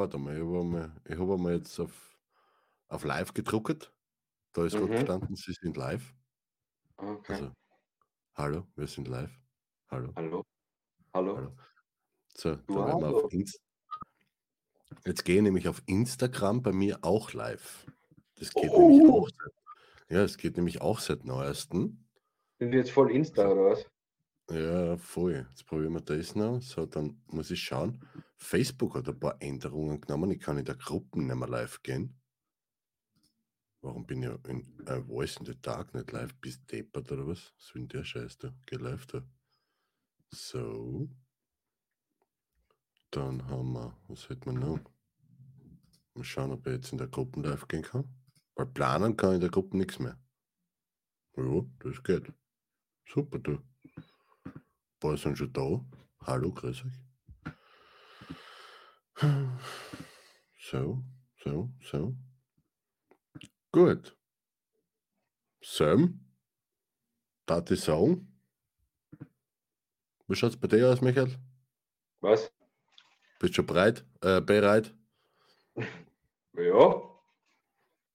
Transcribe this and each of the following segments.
warte mal, ich habe einmal, ich hab einmal jetzt auf, auf live gedruckt. Da ist mhm. gestanden, Sie sind live. Okay. Also, hallo, wir sind live. Hallo. Hallo. Hallo. hallo. So, da wow. werden wir auf Inst Jetzt gehe ich nämlich auf Instagram bei mir auch live. Das geht oh. nämlich auch seit, ja, es geht nämlich auch seit neuestem. Sind wir jetzt voll Insta oder was? Ja, voll. Jetzt probieren wir das noch. So, dann muss ich schauen. Facebook hat ein paar Änderungen genommen. Ich kann in der Gruppe nicht mehr live gehen. Warum bin ich in äh, Voice in the Dark nicht live? Bist deppert oder was? Was will der Scheiß da? Geh live da. So. Dann haben wir, was hätten wir noch? Mal schauen, ob ich jetzt in der Gruppe live gehen kann. Weil planen kann in der Gruppe nichts mehr. Ja, das geht. Super, du. Paar sind schon da. Hallo, grüß euch. So, so, so. Gut. Sam, darf ich sagen? Wie schaut es bei dir aus, Michael? Was? Bist du schon bereit? Äh, bereit? Ja.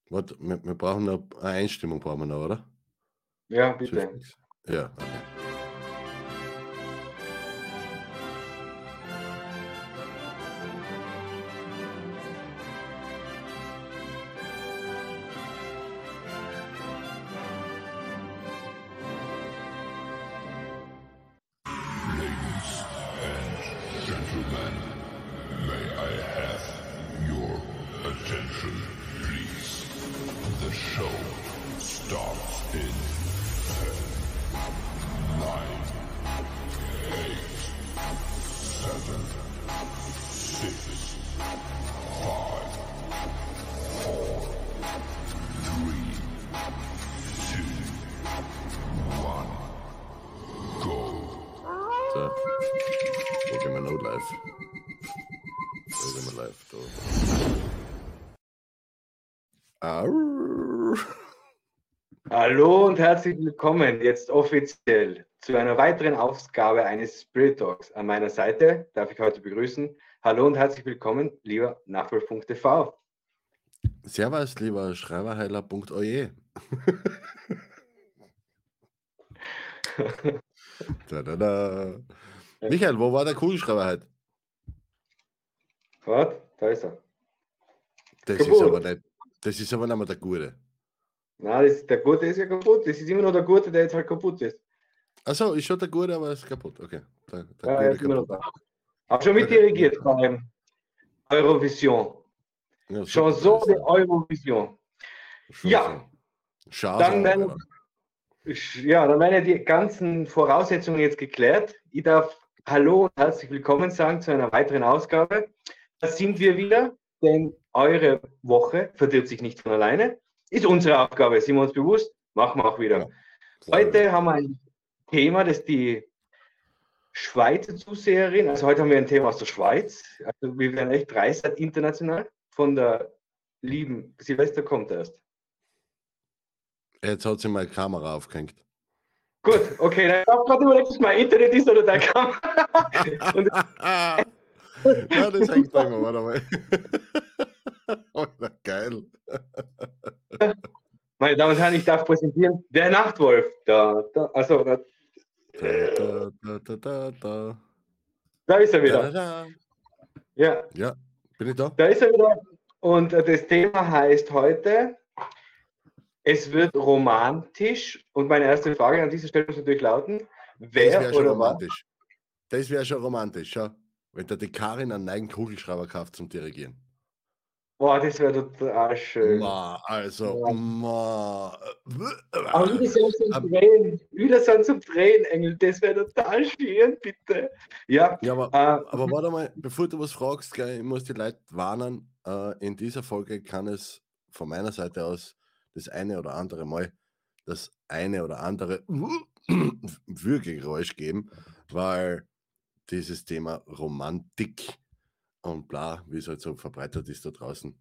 Warte, wir, wir brauchen noch eine Einstimmung, brauchen wir noch, oder? Ja, bitte. Ja, okay. Hallo und herzlich willkommen jetzt offiziell zu einer weiteren Ausgabe eines Spirit Talks. An meiner Seite darf ich heute begrüßen. Hallo und herzlich willkommen, lieber Nachwolf.tv. Servus, lieber Schreiberheiler.oje. da, da, da. Michael, wo war der Kugelschreiber heute? Was? Da ist er. Das ist aber nicht, das ist aber nicht mehr der Gute. Nein, das, der Gute ist ja kaputt. Das ist immer noch der Gute, der jetzt halt kaputt ist. Achso, ist schon der Gute, aber ist kaputt. Okay. Der, der ja, noch da. Hab schon mit dirigiert beim Eurovision. Ja, Chanson de Eurovision. Ja. Schade. Dann werden, ja, dann werden ja die ganzen Voraussetzungen jetzt geklärt. Ich darf Hallo und herzlich willkommen sagen zu einer weiteren Ausgabe. Da sind wir wieder, denn eure Woche verdirbt sich nicht von alleine. Ist unsere Aufgabe, sind wir uns bewusst, machen wir auch wieder. Ja, heute haben wir ein Thema, das die Schweizer Zuseherin, also heute haben wir ein Thema aus der Schweiz, also wir werden echt dreisat international von der lieben Silvester kommt erst. Jetzt hat sie mal Kamera aufgehängt. Gut, okay, dann darf gerade überlegt, ob mein Internet ist oder deine Kamera. ja, das hängt gleich mal, warte mal. oh, geil. Meine Damen und Herren, ich darf präsentieren, der Nachtwolf. Da, da, also, da, da, da, da, da, da. da ist er wieder. Da, ja. ja, bin ich da? Da ist er wieder. Und das Thema heißt heute, es wird romantisch. Und meine erste Frage an dieser Stelle muss natürlich lauten, wer oder romantisch. Was? Das wäre schon romantisch, ja. Wenn der die Karin einen neuen Kugelschreiber kauft zum Dirigieren. Boah, das wäre total schön. Ma, also, ja. ma. Aber wieder so zum Drehen, wieder so zum Drehen, Engel, das wäre total schön, bitte. Ja, ja aber, äh, aber warte mal, bevor du was fragst, ich muss die Leute warnen, äh, in dieser Folge kann es von meiner Seite aus das eine oder andere Mal das eine oder andere Würgegeräusch geben, weil dieses Thema Romantik und bla, wie es halt so verbreitet ist da draußen,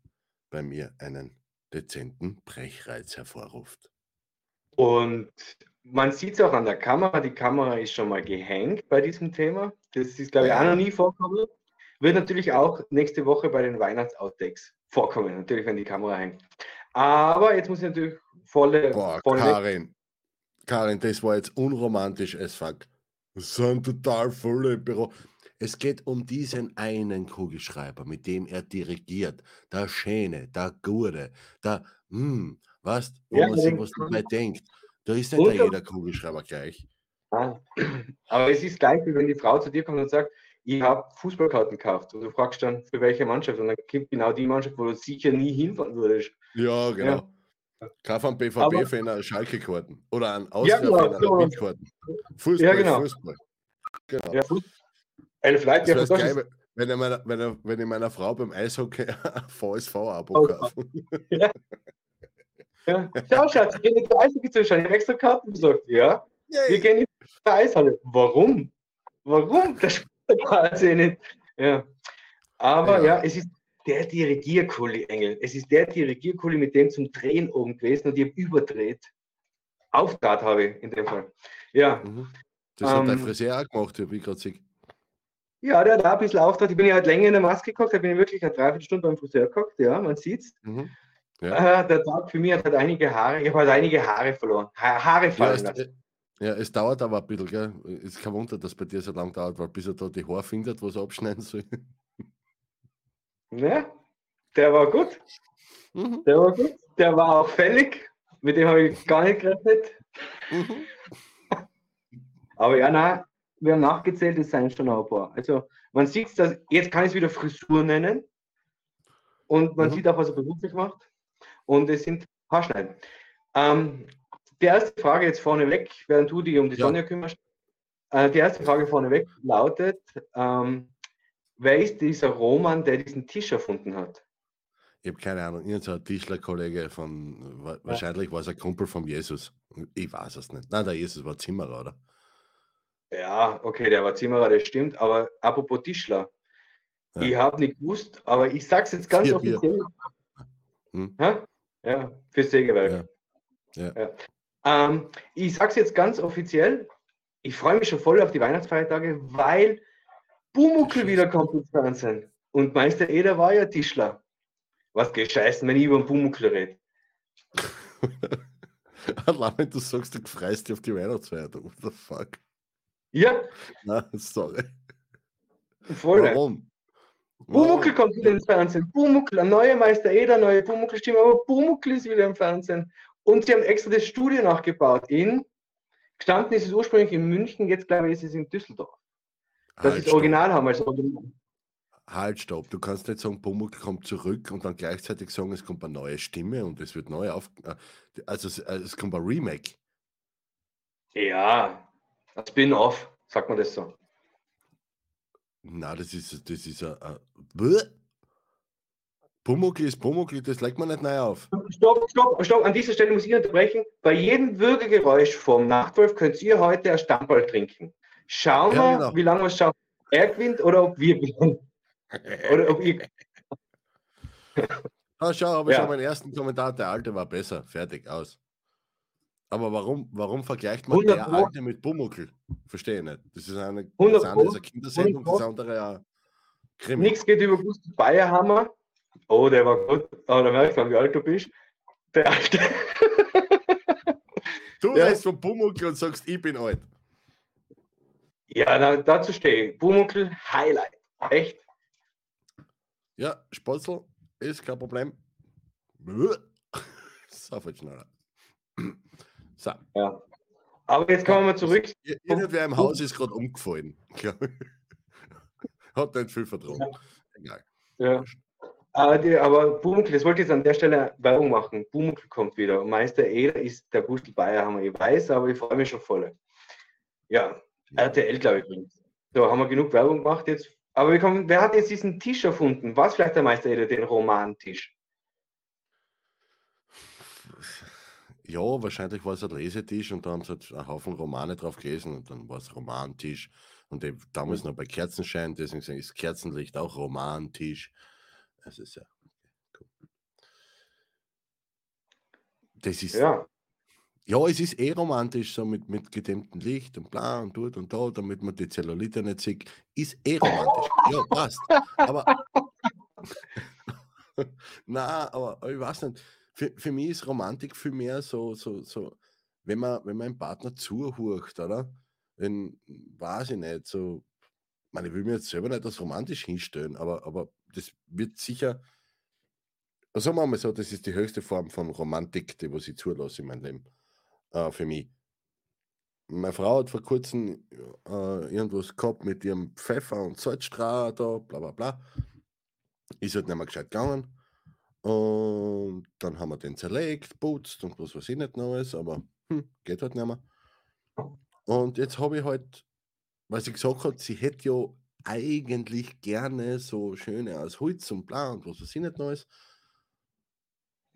bei mir einen dezenten Brechreiz hervorruft. Und man sieht es auch an der Kamera, die Kamera ist schon mal gehängt bei diesem Thema. Das ist, glaube ich, auch noch nie vorgekommen. wird natürlich auch nächste Woche bei den Weihnachts-Outtakes vorkommen, natürlich, wenn die Kamera hängt. Aber jetzt muss ich natürlich volle. Boah, volle Karin. Karin, das war jetzt unromantisch as fuck. Wir sind total voll im Büro. Es geht um diesen einen Kugelschreiber, mit dem er dirigiert. Der Schöne, der Gute, der, hm, was, wo Ja, man sich was dabei denkt. Da ist nicht jeder Kugelschreiber gleich. Ah. Aber es ist gleich, wie wenn die Frau zu dir kommt und sagt, ich habe Fußballkarten gekauft. Und du fragst dann, für welche Mannschaft? Und dann kommt genau die Mannschaft, wo du sicher nie hinfahren würdest. Ja, genau. Kauf einen BVB-Fan eine Schalke-Karten oder einen Ja, genau, Austria-Fan so. Fußball, Ja, genau. Fußball. Genau. Ja, Fuß- Leute, ja, Das das geil, wenn ich, meiner, wenn, ich, wenn ich meiner Frau beim Eishockey ein VSV-Abo Oh, kaufe. ja. Schau, Schatz, wir gehen jetzt Eishockey zuschauen. Ich habe extra Karten besorgt. Ja, wir gehen in die Eishalle. Warum? Warum? Das spielt quasi nicht. Ja. Aber Ja. ja. es ist der Dirigierkuli, Engel. Es ist der Dirigierkuli mit dem zum Drehen oben gewesen und ich habe überdreht. Auftat habe ich in dem Fall. Ja, Mhm. Das hat dein Ähm, Friseur auch gemacht, wie ich gerade sehe. Ja, der hat auch ein bisschen Auftat. Ich bin ja halt länger in der Maske gekocht, da bin ich wirklich eine Dreiviertelstunde beim Friseur gekocht. Ja, man sieht's. Mhm. Ja. Äh, der Tag für mich hat halt einige Haare, ich habe halt einige Haare verloren. Ha Haare Ja, fallen es, lassen. ja, es dauert aber ein bisschen, gell? Ist kein Wunder, dass bei dir so lange dauert, weil bis er da die Haare findet, was er abschneiden soll. Ja, der war gut. Mhm. Der war gut. Der war auch fällig. Mit dem habe ich gar nicht gerechnet. Mhm. Aber ja, nein, wir haben nachgezählt, es seien schon ein paar. Also man sieht dass jetzt kann ich es wieder Frisur nennen. Und man Mhm. sieht auch, was er beruflich macht. Und es sind Haarschneiden. Ähm, die erste Frage jetzt vorneweg, während du dich um die Ja. Sonja kümmerst. Äh, die erste Frage vorneweg lautet, ähm, wer ist dieser Roman, der diesen Tisch erfunden hat? Ich habe keine Ahnung, irgendein Tischler-Kollege von, wa- wahrscheinlich war es ein Kumpel von Jesus. Ich weiß es nicht. Nein, der Jesus war Zimmerer, oder? Ja, okay, der war Zimmerer, das stimmt. Aber apropos Tischler, Ja. ich habe nicht gewusst, aber ich sage es jetzt ganz Vier offiziell. Hm? Ja, fürs Sägewerk. Ja. Ja. Ähm, ich sage es jetzt ganz offiziell. Ich freue mich schon voll auf die Weihnachtsfeiertage, weil Bumuckel Scheiße. wieder kommt ins Fernsehen. Und Meister Eder war ja Tischler. Was gescheißen, wenn ich über den Bumuckel rede. Allein wenn du sagst, du freust dich auf die Weihnachtsfeier. What the fuck? Ja, Nein, sorry. voll. Warum? Bumuckel kommt wieder ins Fernsehen. Bumuckel, ein neuer Meister Eder, neue Bumuckel-Stimme, aber Bumuckel ist wieder im Fernsehen. Und sie haben extra das Studio nachgebaut. In, gestanden ist es ursprünglich in München, jetzt glaube ich, ist es in Düsseldorf. Dass Halt, sie das. Original haben als Original. Halt, stopp. Du kannst nicht sagen, Pumuckl kommt zurück und dann gleichzeitig sagen, es kommt eine neue Stimme und es wird neu auf. äh, Also es, äh, es kommt ein Remake. Ja, ein Spin-off, sagt man das so. Na, das ist, das ist ein. Pumuckl ist Pumuckl, das legt man nicht neu auf. Stopp, stopp, stopp. An dieser Stelle muss ich unterbrechen. Bei jedem Würgegeräusch vom Nachtwolf könnt ihr heute ein Stammball trinken. Schauen Ja, wir, genau. wie lange wir es schaffen. Er gewinnt oder ob wir gewinnen. Oder ob ihr. Ah, schau, aber Ja. schon meinen ersten Kommentar, der alte war besser. Fertig, aus. Aber warum, warum vergleicht man 100 der alte mit Pumuckl? Verstehe nicht. Das ist eine, 100 das eine ist eine Kindersendung, das 100 andere ja Krimi. Nichts geht über Gustav Bayerhammer. Oh, der war gut. Aber da merkt man, wie alt du bist. Der alte. Du Ja. von Pumuckl und sagst, ich bin alt. Ja, da, dazu stehe ich. Bumuckel Highlight. Echt? Ja, Spotzel ist kein Problem. So viel schneller. So, Ja. Aber jetzt kommen wir zurück. ir- irgendwer im Haus ist gerade umgefallen. Hat nicht viel vertragen. Egal. Ja. Aber, die, aber Bumuckel, das wollte ich jetzt an der Stelle Werbung machen. Bumuckel kommt wieder. Meister Eder ist der Gustl Bayerhammer. Ich weiß, aber ich freue mich schon voll. Ja, RTL, glaube ich. So, haben wir genug Werbung gemacht jetzt. Aber wir kommen, wer hat jetzt diesen Tisch erfunden? Was vielleicht der Meister Eder, den Romantisch? Ja, wahrscheinlich war es ein Lesetisch und da haben sie halt einen Haufen Romane drauf gelesen und dann war es Romantisch. Und eben damals noch bei Kerzenschein, deswegen ist Kerzenlicht auch Romantisch. Es ist ja. cool. Das ist, Ja. Ja, es ist eh romantisch, so mit, mit gedämmtem Licht und bla und dort und da, damit man die Zellulite nicht sieht. Ist eh romantisch. Ja, passt. Aber. Na, aber ich weiß nicht. Für, für mich ist Romantik viel mehr so, so, so wenn man, wenn man Partner zuhurcht, oder? Wenn, weiß ich nicht, so. Ich, meine, ich will mir jetzt selber nicht das romantisch hinstellen, aber, aber das wird sicher. Sagen wir mal so, das ist die höchste Form von Romantik, die was ich zulasse in meinem Leben äh, für mich. Meine Frau hat vor kurzem äh, irgendwas gehabt mit ihrem Pfeffer und Salzstrahler da, bla bla bla. Ist halt nicht mehr gescheit gegangen. Und dann haben wir den zerlegt, putzt und was weiß ich nicht noch alles, aber hm, geht halt nicht mehr. Und jetzt habe ich halt, weil sie gesagt hat, sie hätte ja eigentlich gerne so schöne aus Holz und bla und was weiß ich nicht noch alles.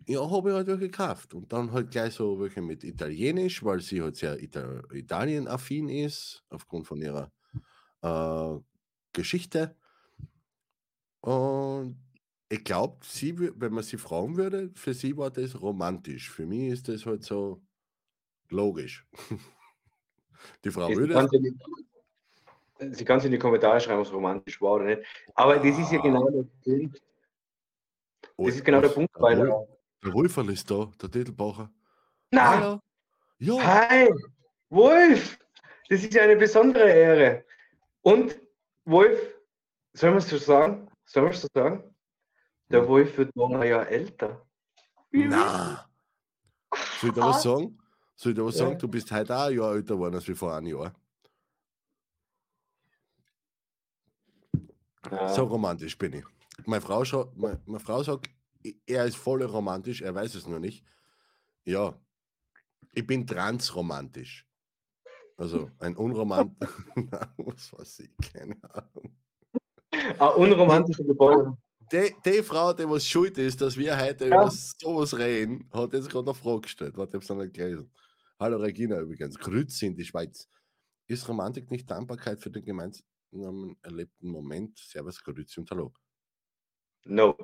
Ja, habe ich halt welche gekauft. Und dann halt gleich so welche mit Italienisch, weil sie halt sehr Ita Italien-affin ist, aufgrund von ihrer äh, Geschichte. Und ich glaube, sie, wenn man sie fragen würde, für sie war das romantisch. Für mich ist das halt so logisch. Die Frau würde. Sie kann es in die Kommentare schreiben, ob es romantisch war oder nicht. Aber ah. das ist ja genau der Punkt. Das ist genau der Punkt, weil. Der Wolferl ist da, der Titelbacher. Na! Ja. Hi! Wolf! Das ist ja eine besondere Ehre. Und Wolf, sollen wir es so sagen? Sollen wir es so sagen? Der Wolf wird noch ein Jahr älter. Na! Soll ich da was sagen? Soll ich da was ja. sagen? Du bist heute auch ein Jahr älter geworden als wie vor einem Jahr. Ja. So romantisch bin ich. Meine Frau, meine, meine Frau sagt, er ist voll romantisch, er weiß es nur nicht. Ja, ich bin transromantisch. Also ein unromantisch. was weiß ich, keine Ahnung. Ein unromantischer Gebäude. Die, die, Frau, die was schuld ist, dass wir heute ja. über sowas reden, hat jetzt gerade eine Frage gestellt. Warte, ich habe es noch nicht gelesen. Hallo Regina übrigens. Grüezi in die Schweiz. Ist Romantik nicht Dankbarkeit für den gemeinsamen erlebten Moment? Servus, Grüezi und Hallo. No.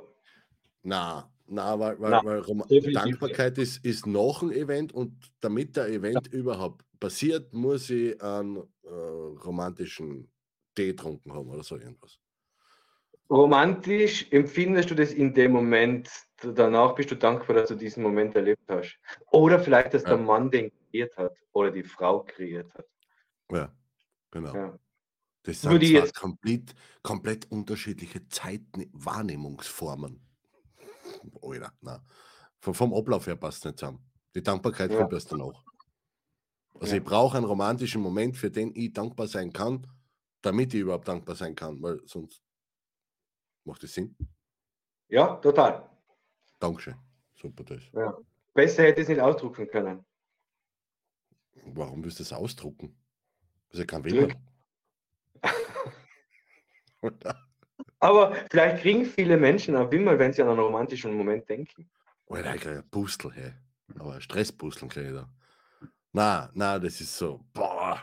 Na, na, weil, weil, na, weil Dankbarkeit ist, ist noch ein Event und damit der Event ja. überhaupt passiert, muss ich einen äh, romantischen Tee getrunken haben oder so irgendwas. Romantisch empfindest du das in dem Moment, danach bist du dankbar, dass du diesen Moment erlebt hast. Oder vielleicht, dass ja. der Mann den kreiert hat oder die Frau kreiert hat. Ja, genau. Ja. Das sind die jetzt komplett, komplett unterschiedliche Zeitwahrnehmungsformen. Alter, nein. Vom, vom Ablauf her passt es nicht zusammen. Die Dankbarkeit ja. kommt erst danach. Also ja. ich brauche einen romantischen Moment, für den ich dankbar sein kann, damit ich überhaupt dankbar sein kann, weil sonst macht das Sinn. Ja, total. Dankeschön. Super das. Ja. Besser hätte ich es nicht ausdrucken können. Warum willst du das ausdrucken? Das ist ja kein Wähler. Aber vielleicht kriegen viele Menschen ein Wimmel, wenn sie an einen romantischen Moment denken. Kriege ein Pustel, hey. Aber Stresspusteln kriege ich da. Na, na, das ist so, boah.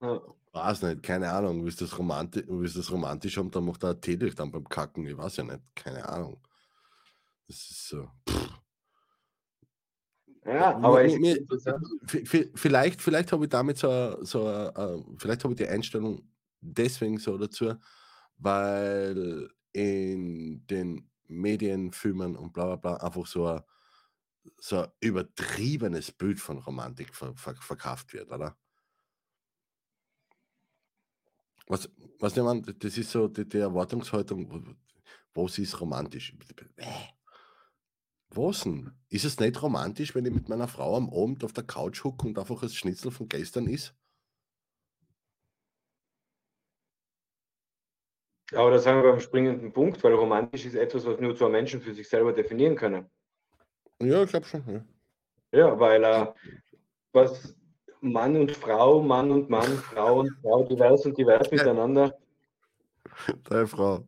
Ja. Weiß nicht, keine Ahnung. Willst du das, romanti willst das romantisch haben, dann macht er Tee durch dann beim Kacken. Ich weiß ja nicht, keine Ahnung. Das ist so. Pff. Ja, aber mir, mir, vielleicht, vielleicht habe ich damit so, so uh, vielleicht habe ich die Einstellung deswegen so dazu, weil in den Medien, Filmen und bla bla bla einfach so ein, so ein übertriebenes Bild von Romantik ver ver verkauft wird, oder? Was, was ich meine, das ist so die, die Erwartungshaltung, was ist romantisch? Was denn? Ist es nicht romantisch, wenn ich mit meiner Frau am Abend auf der Couch hucke und einfach das Schnitzel von gestern ist? Aber da sind wir beim springenden Punkt, weil romantisch ist etwas, was nur zwei Menschen für sich selber definieren können. Ja, ich glaube schon. Ja, ja weil äh, was Mann und Frau, Mann und Mann, Frau und Frau, divers und divers miteinander. Deine Frau.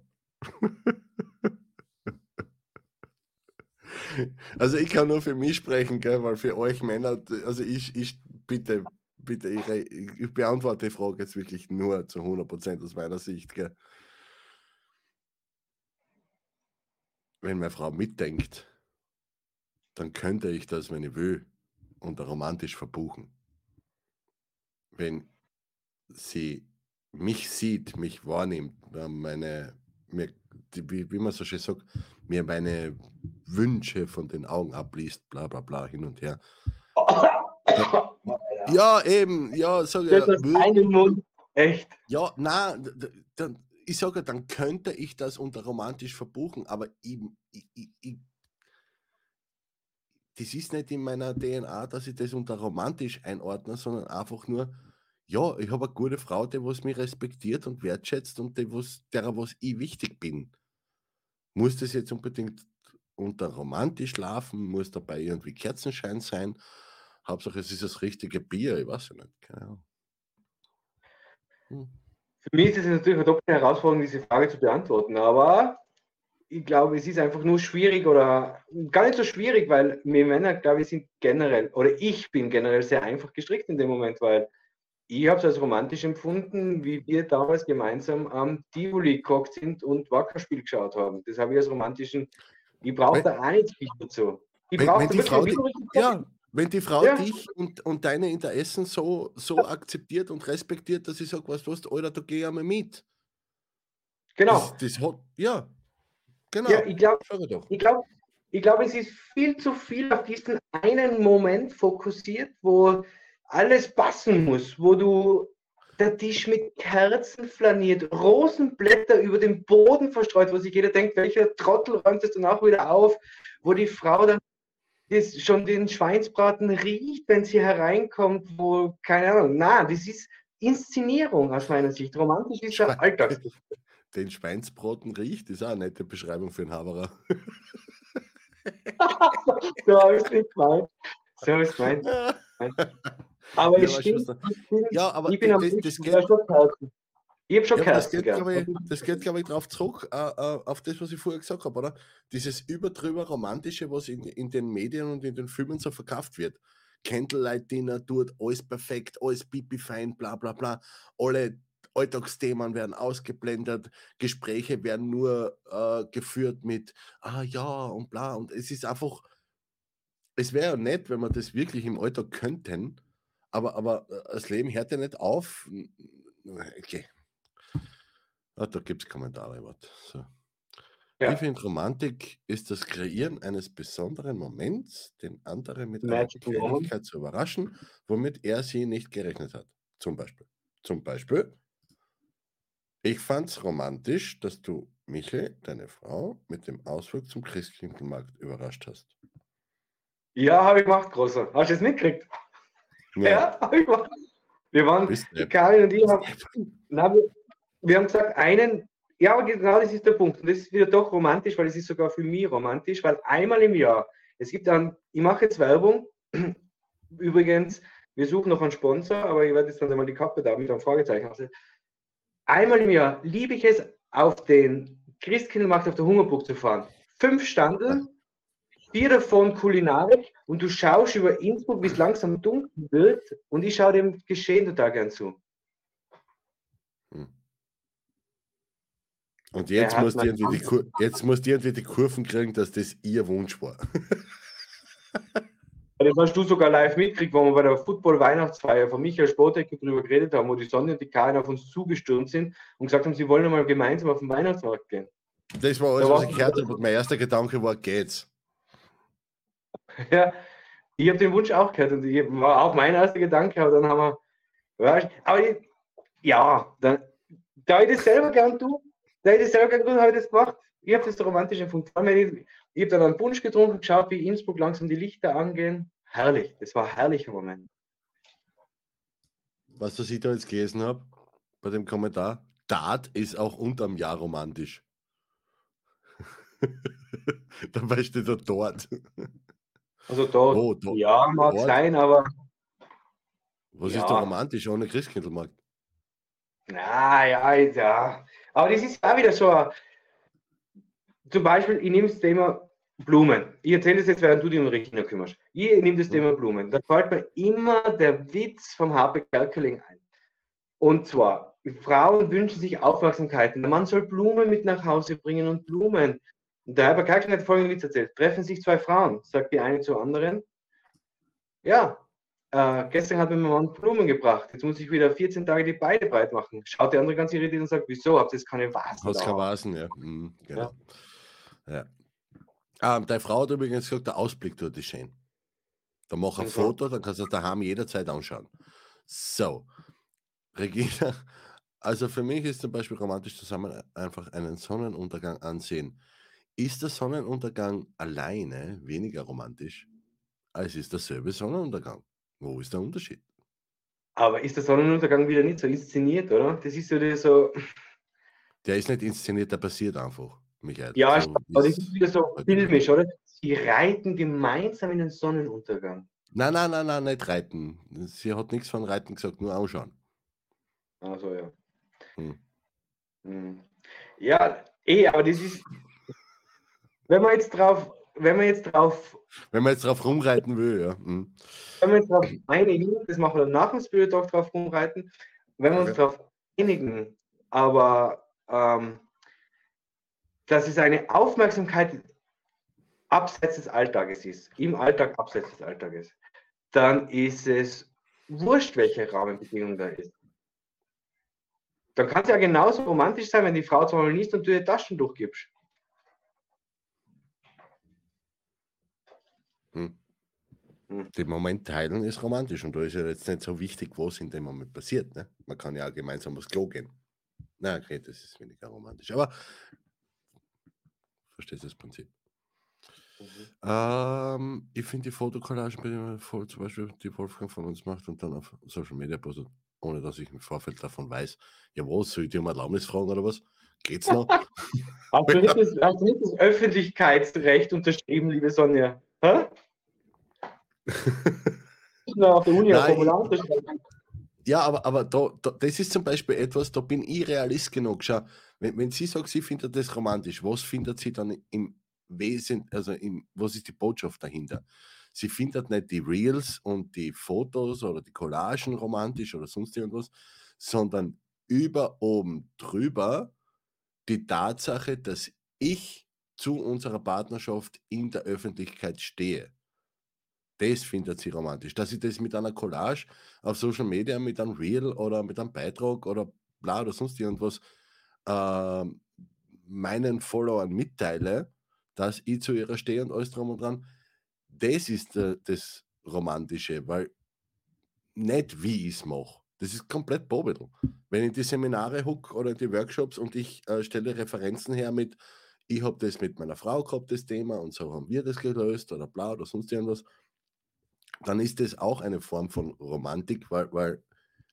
Also ich kann nur für mich sprechen, gell, weil für euch Männer, also ich, ich bitte, bitte, ich, ich beantworte die Frage jetzt wirklich nur zu 100% aus meiner Sicht. Gell. Wenn meine Frau mitdenkt, dann könnte ich das, wenn ich will. unter romantisch verbuchen? Wenn sie mich sieht, mich wahrnimmt, meine, mir, wie, wie man so schön sagt, mir meine Wünsche von den Augen abliest, bla bla bla, hin und her. Ja, ja eben, ja, sag ja. einen Mund, echt. Ja, nein, dann, ich sage, dann könnte ich das unter romantisch verbuchen, aber eben, ich, ich, ich, das ist nicht in meiner DNA, dass ich das unter romantisch einordne, sondern einfach nur, ja, ich habe eine gute Frau, die was mich respektiert und wertschätzt und die, was, derer was ich wichtig bin. Muss das jetzt unbedingt unter romantisch schlafen? Muss dabei irgendwie Kerzenschein sein? Hauptsache, es ist das richtige Bier, ich weiß nicht. Keine Ahnung. Hm. Für mich ist es natürlich eine doppelte Herausforderung, diese Frage zu beantworten, aber ich glaube, es ist einfach nur schwierig oder gar nicht so schwierig, weil wir Männer, glaube ich, sind generell, oder ich bin generell sehr einfach gestrickt in dem Moment, weil ich habe es als romantisch empfunden, wie wir damals gemeinsam am Tivoli gekocht sind und Wackerspiel geschaut haben. Das habe ich als romantischen. Ich brauche da auch nicht viel dazu. Ich wenn, wenn die Frau, die, ja, wenn die Frau ja. dich und, und deine Interessen so, so ja. akzeptiert und respektiert, dass ich sage, was du hast, Alter, da gehe ich einmal mit. Genau. Das, das hat, ja, genau. Ja, ich glaube, ich glaube, ich glaub, es ist viel zu viel auf diesen einen Moment fokussiert, wo alles passen muss, wo du der Tisch mit Kerzen flaniert, Rosenblätter über den Boden verstreut, wo sich jeder denkt, welcher Trottel räumt das dann auch wieder auf, wo die Frau dann das schon den Schweinsbraten riecht, wenn sie hereinkommt, wo, keine Ahnung, na, das ist Inszenierung aus meiner Sicht. Romantisch ist der Alltag. Den Schweinsbraten riecht, ist auch eine nette Beschreibung für einen Haberer. so habe ich es nicht gemeint. So habe ich es gemeint. Aber ja, ich, stimmt, ja, aber ich bin das, am das geht, ich habe schon ja, das, geht, glaube ich, das geht, glaube ich, darauf zurück, äh, äh, auf das, was ich vorher gesagt habe, oder? Dieses überdrüber Romantische, was in, in den Medien und in den Filmen so verkauft wird. Candlelight Dinner dort, alles perfekt, alles pipi fein, bla bla bla. Alle Alltagsthemen werden ausgeblendet, Gespräche werden nur äh, geführt mit, ah ja und bla. Und es ist einfach, es wäre ja nett, wenn wir das wirklich im Alltag könnten, aber, aber äh, das Leben hört ja nicht auf. Okay. Ah, da gibt es Kommentare. So. Ja. Ich finde, Romantik ist das Kreieren eines besonderen Moments, den anderen mit einer Kleinigkeit zu überraschen, womit er sie nicht gerechnet hat. Zum Beispiel. Zum Beispiel, ich fand es romantisch, dass du Michel, deine Frau, mit dem Ausflug zum Christkindlmarkt überrascht hast. Ja, habe ich gemacht, Großer. Hast du es mitgekriegt? Ja, ja habe ich gemacht. Wir waren, Karin und ich haben, na, wir, wir haben gesagt, einen, ja, aber genau das ist der Punkt. Und das ist wieder doch romantisch, weil es ist sogar für mich romantisch, weil einmal im Jahr, es gibt dann, ich mache jetzt Werbung, übrigens, wir suchen noch einen Sponsor, aber ich werde jetzt dann einmal die Kappe da mit einem Fragezeichen haben. Einmal im Jahr liebe ich es, auf den Christkindlmarkt auf der Hungerburg zu fahren. Fünf Standeln, vier davon Kulinarik und du schaust über Innsbruck, wie es langsam dunkel wird und ich schaue dem Geschehen total gern zu. Hm. Und jetzt musst, du irgendwie die, jetzt musst du irgendwie die Kurven kriegen, dass das ihr Wunsch war. Das hast du sogar live mitgekriegt, wo wir bei der Football-Weihnachtsfeier von Michael Spotek darüber geredet haben, wo die Sonne und die Karin auf uns zugestürmt sind und gesagt haben, sie wollen einmal gemeinsam auf den Weihnachtsmarkt gehen. Das war alles, da was ich gehört habe. Mein erster Gedanke war, geht's. Ja, ich habe den Wunsch auch gehört und ich, war auch mein erster Gedanke, aber dann haben wir, aber ich, ja, dann, da ich das selber gern tue, da ich das selber gern tue, habe ich das gemacht. Ich habe das romantisch empfunden. Ich, ich habe dann einen Punsch getrunken, geschaut, wie Innsbruck langsam die Lichter angehen. Herrlich, das war ein herrlicher Moment. Was ich da jetzt gelesen habe, bei dem Kommentar, Dart ist auch unterm Jahr romantisch. Dabei steht er dort. Also dort, oh, dort ja, mag dort. sein, aber. Was ja. ist da romantisch ohne Christkindlmarkt? Na ja, ja. Aber das ist auch wieder so. Zum Beispiel, ich nehme das Thema Blumen. Ich erzähle das jetzt, während du dich um Regina kümmerst. Ich nehme das Thema Blumen. Da fällt mir immer der Witz vom Harpe Kerkeling ein. Und zwar, Frauen wünschen sich Aufmerksamkeit. Der Mann soll Blumen mit nach Hause bringen und Blumen. Und der Harpe Kerkeling hat folgenden Witz erzählt. Treffen sich zwei Frauen, sagt die eine zur anderen. Ja, äh, gestern hat mir mein Mann Blumen gebracht. Jetzt muss ich wieder 14 Tage die Beine breit machen. Schaut der andere ganz irritiert und sagt, wieso? Habt ihr jetzt keine Vasen? Hast keine Vasen, ja. Mhm, genau. Ja. ja. Ah, deine Frau hat übrigens gesagt, der Ausblick dort ist schön. Da mach ein Foto, dann kannst du das daheim jederzeit anschauen. So, Regina, also für mich ist zum Beispiel romantisch zusammen einfach einen Sonnenuntergang ansehen. Ist der Sonnenuntergang alleine weniger romantisch, als ist derselbe Sonnenuntergang? Wo ist der Unterschied? Aber ist der Sonnenuntergang wieder nicht so inszeniert, oder? Das ist ja so. Der ist nicht inszeniert, der passiert einfach, Michael. Ja, so aber das ist wieder so filmisch, oder? Sie reiten gemeinsam in den Sonnenuntergang. Nein, nein, nein, nein, nicht reiten. Sie hat nichts von Reiten gesagt, nur ausschauen. Also ja. Hm. Hm. Ja, eh, aber das ist, wenn man jetzt drauf, wenn man jetzt drauf, wenn man jetzt drauf rumreiten will, ja. Hm. Wenn wir uns darauf einigen, das machen wir nach dem Spirit Talk drauf rumreiten, wenn wir uns okay. darauf einigen, aber ähm, dass es eine Aufmerksamkeit abseits des Alltages ist, im Alltag abseits des Alltages, dann ist es wurscht, welche Rahmenbedingung da ist. Dann kann es ja genauso romantisch sein, wenn die Frau zum Beispiel liest und du ihr Taschentuch gibst. Hm. Hm. Den Moment teilen ist romantisch und da ist ja jetzt nicht so wichtig, was in dem Moment passiert. Ne? Man kann ja auch gemeinsam aufs Klo gehen. Na, okay, das ist weniger romantisch. Aber verstehst du das Prinzip? Mhm. Ähm, ich finde die Fotokollagen voll, zum Beispiel die Wolfgang von uns macht und dann auf Social Media postet, ohne dass ich im Vorfeld davon weiß. Ja, was, soll ich dir um Erlaubnis fragen oder was? Geht's noch? hast, du nicht das, hast du nicht das Öffentlichkeitsrecht unterschrieben, liebe Sonja? Hä? auf der Uni Nein, ja, aber, aber da, da, das ist zum Beispiel etwas, da bin ich realist genug. Schau, wenn, wenn sie sagt, sie findet das romantisch, was findet sie dann im Wesen, also im, was ist die Botschaft dahinter? Sie findet nicht die Reels und die Fotos oder die Collagen romantisch oder sonst irgendwas, sondern über oben drüber die Tatsache, dass ich zu unserer Partnerschaft in der Öffentlichkeit stehe. Das findet sie romantisch. Dass ich das mit einer Collage auf Social Media, mit einem Reel oder mit einem Beitrag oder bla oder sonst irgendwas äh, meinen Followern mitteile, dass ich zu ihrer stehe und alles drum und dran, das ist äh, das Romantische, weil nicht wie ich es mache. Das ist komplett Bobel. Wenn ich die Seminare huck oder die Workshops und ich äh, stelle Referenzen her mit, ich habe das mit meiner Frau gehabt, das Thema, und so haben wir das gelöst oder bla oder sonst irgendwas, dann ist das auch eine Form von Romantik, weil, weil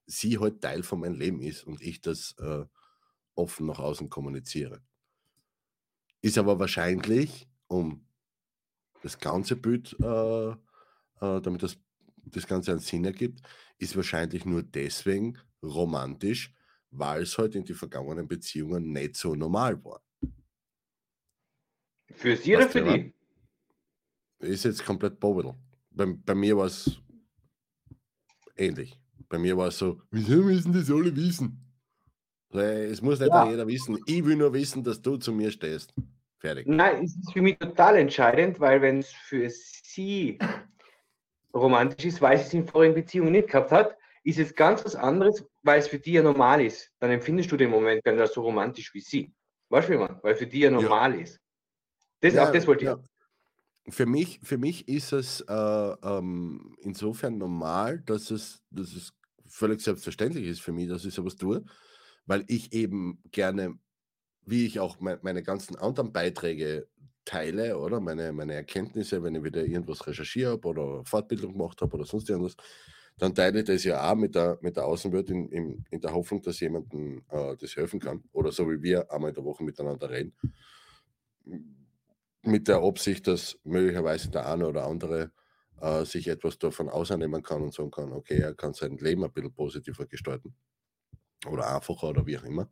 sie halt Teil von meinem Leben ist und ich das äh, offen nach außen kommuniziere. Ist aber wahrscheinlich, um das ganze Bild, äh, äh, damit das, das Ganze einen Sinn ergibt, ist wahrscheinlich nur deswegen romantisch, weil es halt in die vergangenen Beziehungen nicht so normal war. Für sie oder für die? Ist jetzt komplett Bobel bei, bei mir war es ähnlich. Bei mir war es so, wieso müssen das alle wissen? Es muss nicht ja. jeder wissen. Ich will nur wissen, dass du zu mir stehst. Fertig. Nein, es ist für mich total entscheidend, weil wenn es für sie romantisch ist, weil sie es in vorigen Beziehungen nicht gehabt hat, ist es ganz was anderes, weil es für die ja normal ist. Dann empfindest du den Moment gar nicht so romantisch wie sie. Weißt du, wie man? Weil für die ja normal ja. ist. Das, ja, auch das wollte ich. Ja für mich, für mich ist es äh, ähm, insofern normal, dass es, dass es völlig selbstverständlich ist für mich, dass ich sowas tue, weil ich eben gerne, wie ich auch me meine ganzen anderen Beiträge teile, oder? Meine, meine Erkenntnisse, wenn ich wieder irgendwas recherchiert habe oder Fortbildung gemacht habe oder sonst irgendwas, dann teile ich das ja auch mit der, mit der Außenwelt in, in, in der Hoffnung, dass jemandem äh, das helfen kann. Oder so wie wir einmal in der Woche miteinander reden. Mit der Absicht, dass möglicherweise der eine oder andere äh, sich etwas davon ausnehmen kann und sagen kann, okay, er kann sein Leben ein bisschen positiver gestalten oder einfacher oder wie auch immer.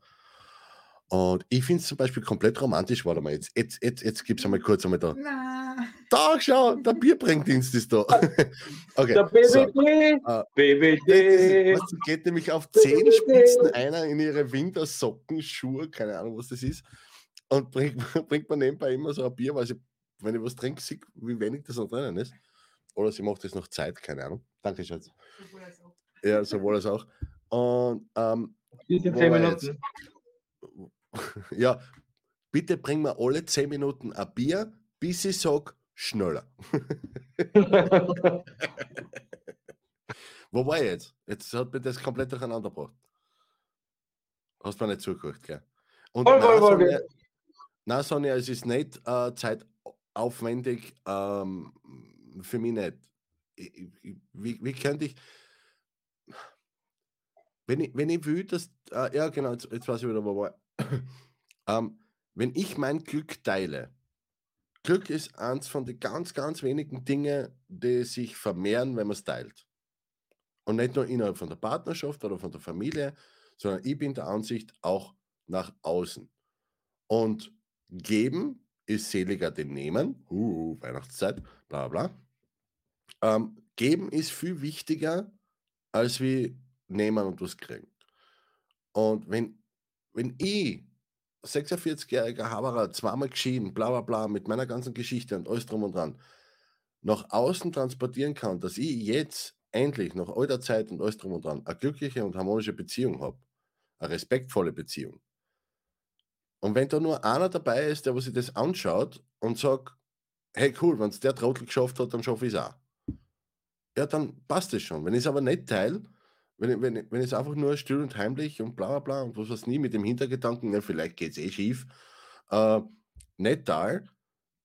Und ich finde es zum Beispiel komplett romantisch. Warte mal, jetzt, jetzt, jetzt, jetzt gibt es einmal kurz einmal da. Na. Da, schau, der Bierbringdienst ist da. okay. Der BBD, so. uh, BBD. Das, das geht nämlich auf Zehenspitzen einer in ihre Wintersocken, Schuhe, keine Ahnung, was das ist und bringt, bringt man nebenbei immer so ein Bier, weil sie, wenn ich was trinke, sehe, wie wenig das noch drinnen ist. Oder sie macht das noch Zeit, keine Ahnung. Danke, Schatz. Ja, sowohl als auch. Und ähm, 10 war Minuten. ja, bitte bring mir alle 10 Minuten ein Bier, bis ich sage, schneller. Wo war ich jetzt? Jetzt hat mir das komplett durcheinander gebracht. Hast mir nicht zugehört, gell? Und Voll, nein, voll, voll, Sonja, nein, Sonja, es ist nicht äh, zeitaufwendig, ähm, für mich nicht. Ich, ich, wie, wie könnte ich, wenn ich, wenn ich will, dass, äh, ja genau, jetzt, jetzt weiß ich wieder, wo war. ähm, wenn ich mein Glück teile, Glück ist eins von den ganz, ganz wenigen Dingen, die sich vermehren, wenn man es teilt. Und nicht nur innerhalb von der Partnerschaft oder von der Familie, sondern ich bin der Ansicht auch nach außen. Und geben ist seliger denn nehmen. Uh, Weihnachtszeit, bla bla. Ähm, geben ist viel wichtiger, als wie nehmen und was kriegen. Und wenn, wenn ich 46-jähriger Haberer, zweimal geschieden, bla bla bla, mit meiner ganzen Geschichte und alles drum und dran, nach außen transportieren kann, dass ich jetzt endlich nach all der Zeit und alles drum und dran eine glückliche und harmonische Beziehung habe, eine respektvolle Beziehung. Und wenn da nur einer dabei ist, der sich das anschaut und sagt, hey cool, wenn es der Trottel geschafft hat, dann schaffe ich es auch. Ja, dann passt es schon. Wenn ich es aber nicht teile, wenn wenn, wenn es einfach nur still und heimlich und bla bla bla und was weiß nie mit dem Hintergedanken, ja, vielleicht geht es eh schief, äh, nicht teile,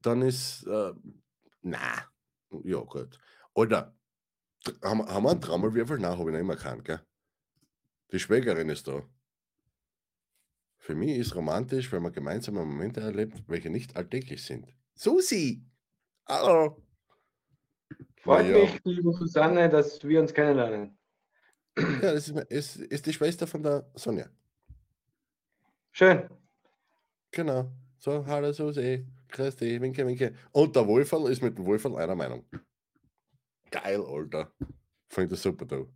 dann ist, äh, na, ja gut. Oder haben, haben wir einen Trommelwirbel? Nein, habe ich noch immer keinen, gell? Die Schwägerin ist da. Für mich ist romantisch, wenn man gemeinsame Momente erlebt, welche nicht alltäglich sind. Susi! Hallo! Freut Ja. mich, liebe Susanne, dass wir uns kennenlernen. Ja, das ist, ist, ist die Schwester von der Sonja. Schön. Genau. So, hallo Susi, grüß dich, winke, winke. Und der Wolferl ist mit dem Wolferl einer Meinung. Geil, Alter. Finde das super, du.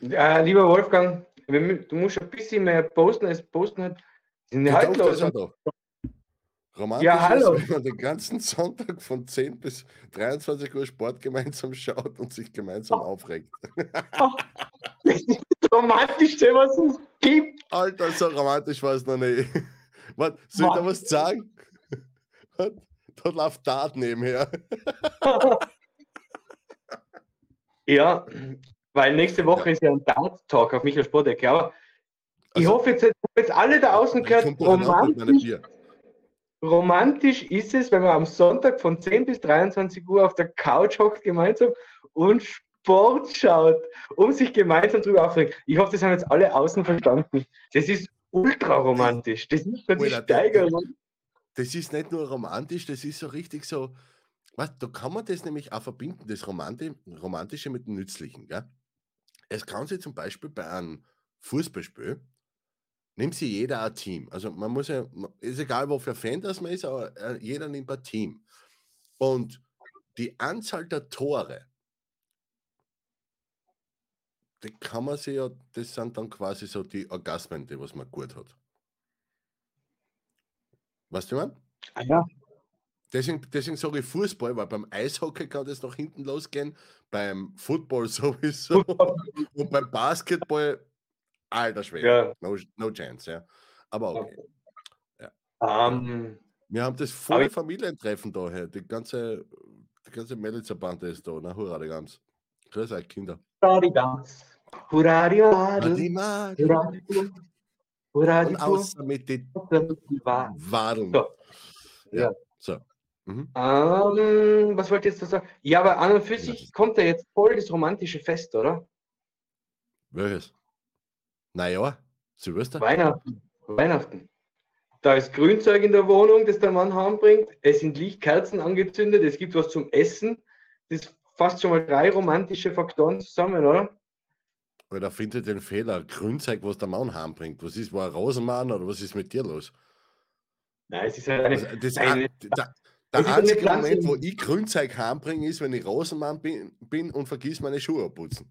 Ja, lieber Wolfgang, du musst ein bisschen mehr posten, als posten hat. Sind halt los? da. Romantisch Ja, hallo. ist, wenn man den ganzen Sonntag von 10 bis 23 Uhr Sport gemeinsam schaut und sich gemeinsam aufregt. Das ist das Romantischste, was es gibt. Alter, so romantisch war es noch nicht. Warte, soll ich da was sagen? Da läuft Dart nebenher. Ja, weil nächste Woche ist ja ein Dart-Talk auf Michael Sportecke. Aber ich Also- hoffe jetzt, jetzt, jetzt alle da außen gehört, romantisch, romantisch ist es, wenn man am Sonntag von 10 bis 23 Uhr auf der Couch hockt gemeinsam und Sport schaut, um sich gemeinsam drüber aufzuregen. Ich hoffe, das haben jetzt alle außen verstanden. Das ist ultra romantisch. Das ist der- Steigerung. Das ist nicht nur romantisch, das ist so richtig so. Was, da kann man das nämlich auch verbinden, das Romanti Romantische mit dem Nützlichen. Gell? Es kann sich zum Beispiel bei einem Fußballspiel, nimmt sich jeder ein Team. Also man muss ja, ist egal, wofür Fan das man ist, aber äh, jeder nimmt ein Team. Und die Anzahl der Tore, die kann man sich ja, das sind dann quasi so die Orgasmen, die was man gut hat. Weißt du, mein? Ah, ja. Deswegen, deswegen sage ich Fußball, weil beim Eishockey kann das nach hinten losgehen, beim Football sowieso und beim Basketball, alter Schwede, Ja. no, no chance, ja. Aber okay. Ähm, Wir haben das volle Familientreffen da, hey. die ganze, die ganze Mädelsbande ist da, na hurra, die ganz. Grüß euch, Kinder. Hurra die Und Pur. außer mit den Wa- Wadeln. So. Ja. Ja. So. Mhm. Ähm, was wollte ich jetzt noch sagen? Ja, aber an und für sich kommt ja jetzt voll das romantische Fest, oder? Welches? Naja, Silvester. Weihnachten. Weihnachten. Da ist Grünzeug in der Wohnung, das der Mann heimbringt. Es sind Lichtkerzen angezündet. Es gibt was zum Essen. Das fast schon mal drei romantische Faktoren zusammen, oder? Oder findet den Fehler, Grünzeug, was der Mann heimbringt. Was ist, war ein Rosenmann oder was ist mit dir los? Nein, es ist halt eine. Also, das, eine- ein- der, der einzige Moment, wo ich Grünzeug heimbringe, ist, wenn ich Rosenmann bin, bin und vergiss meine Schuhe abputzen.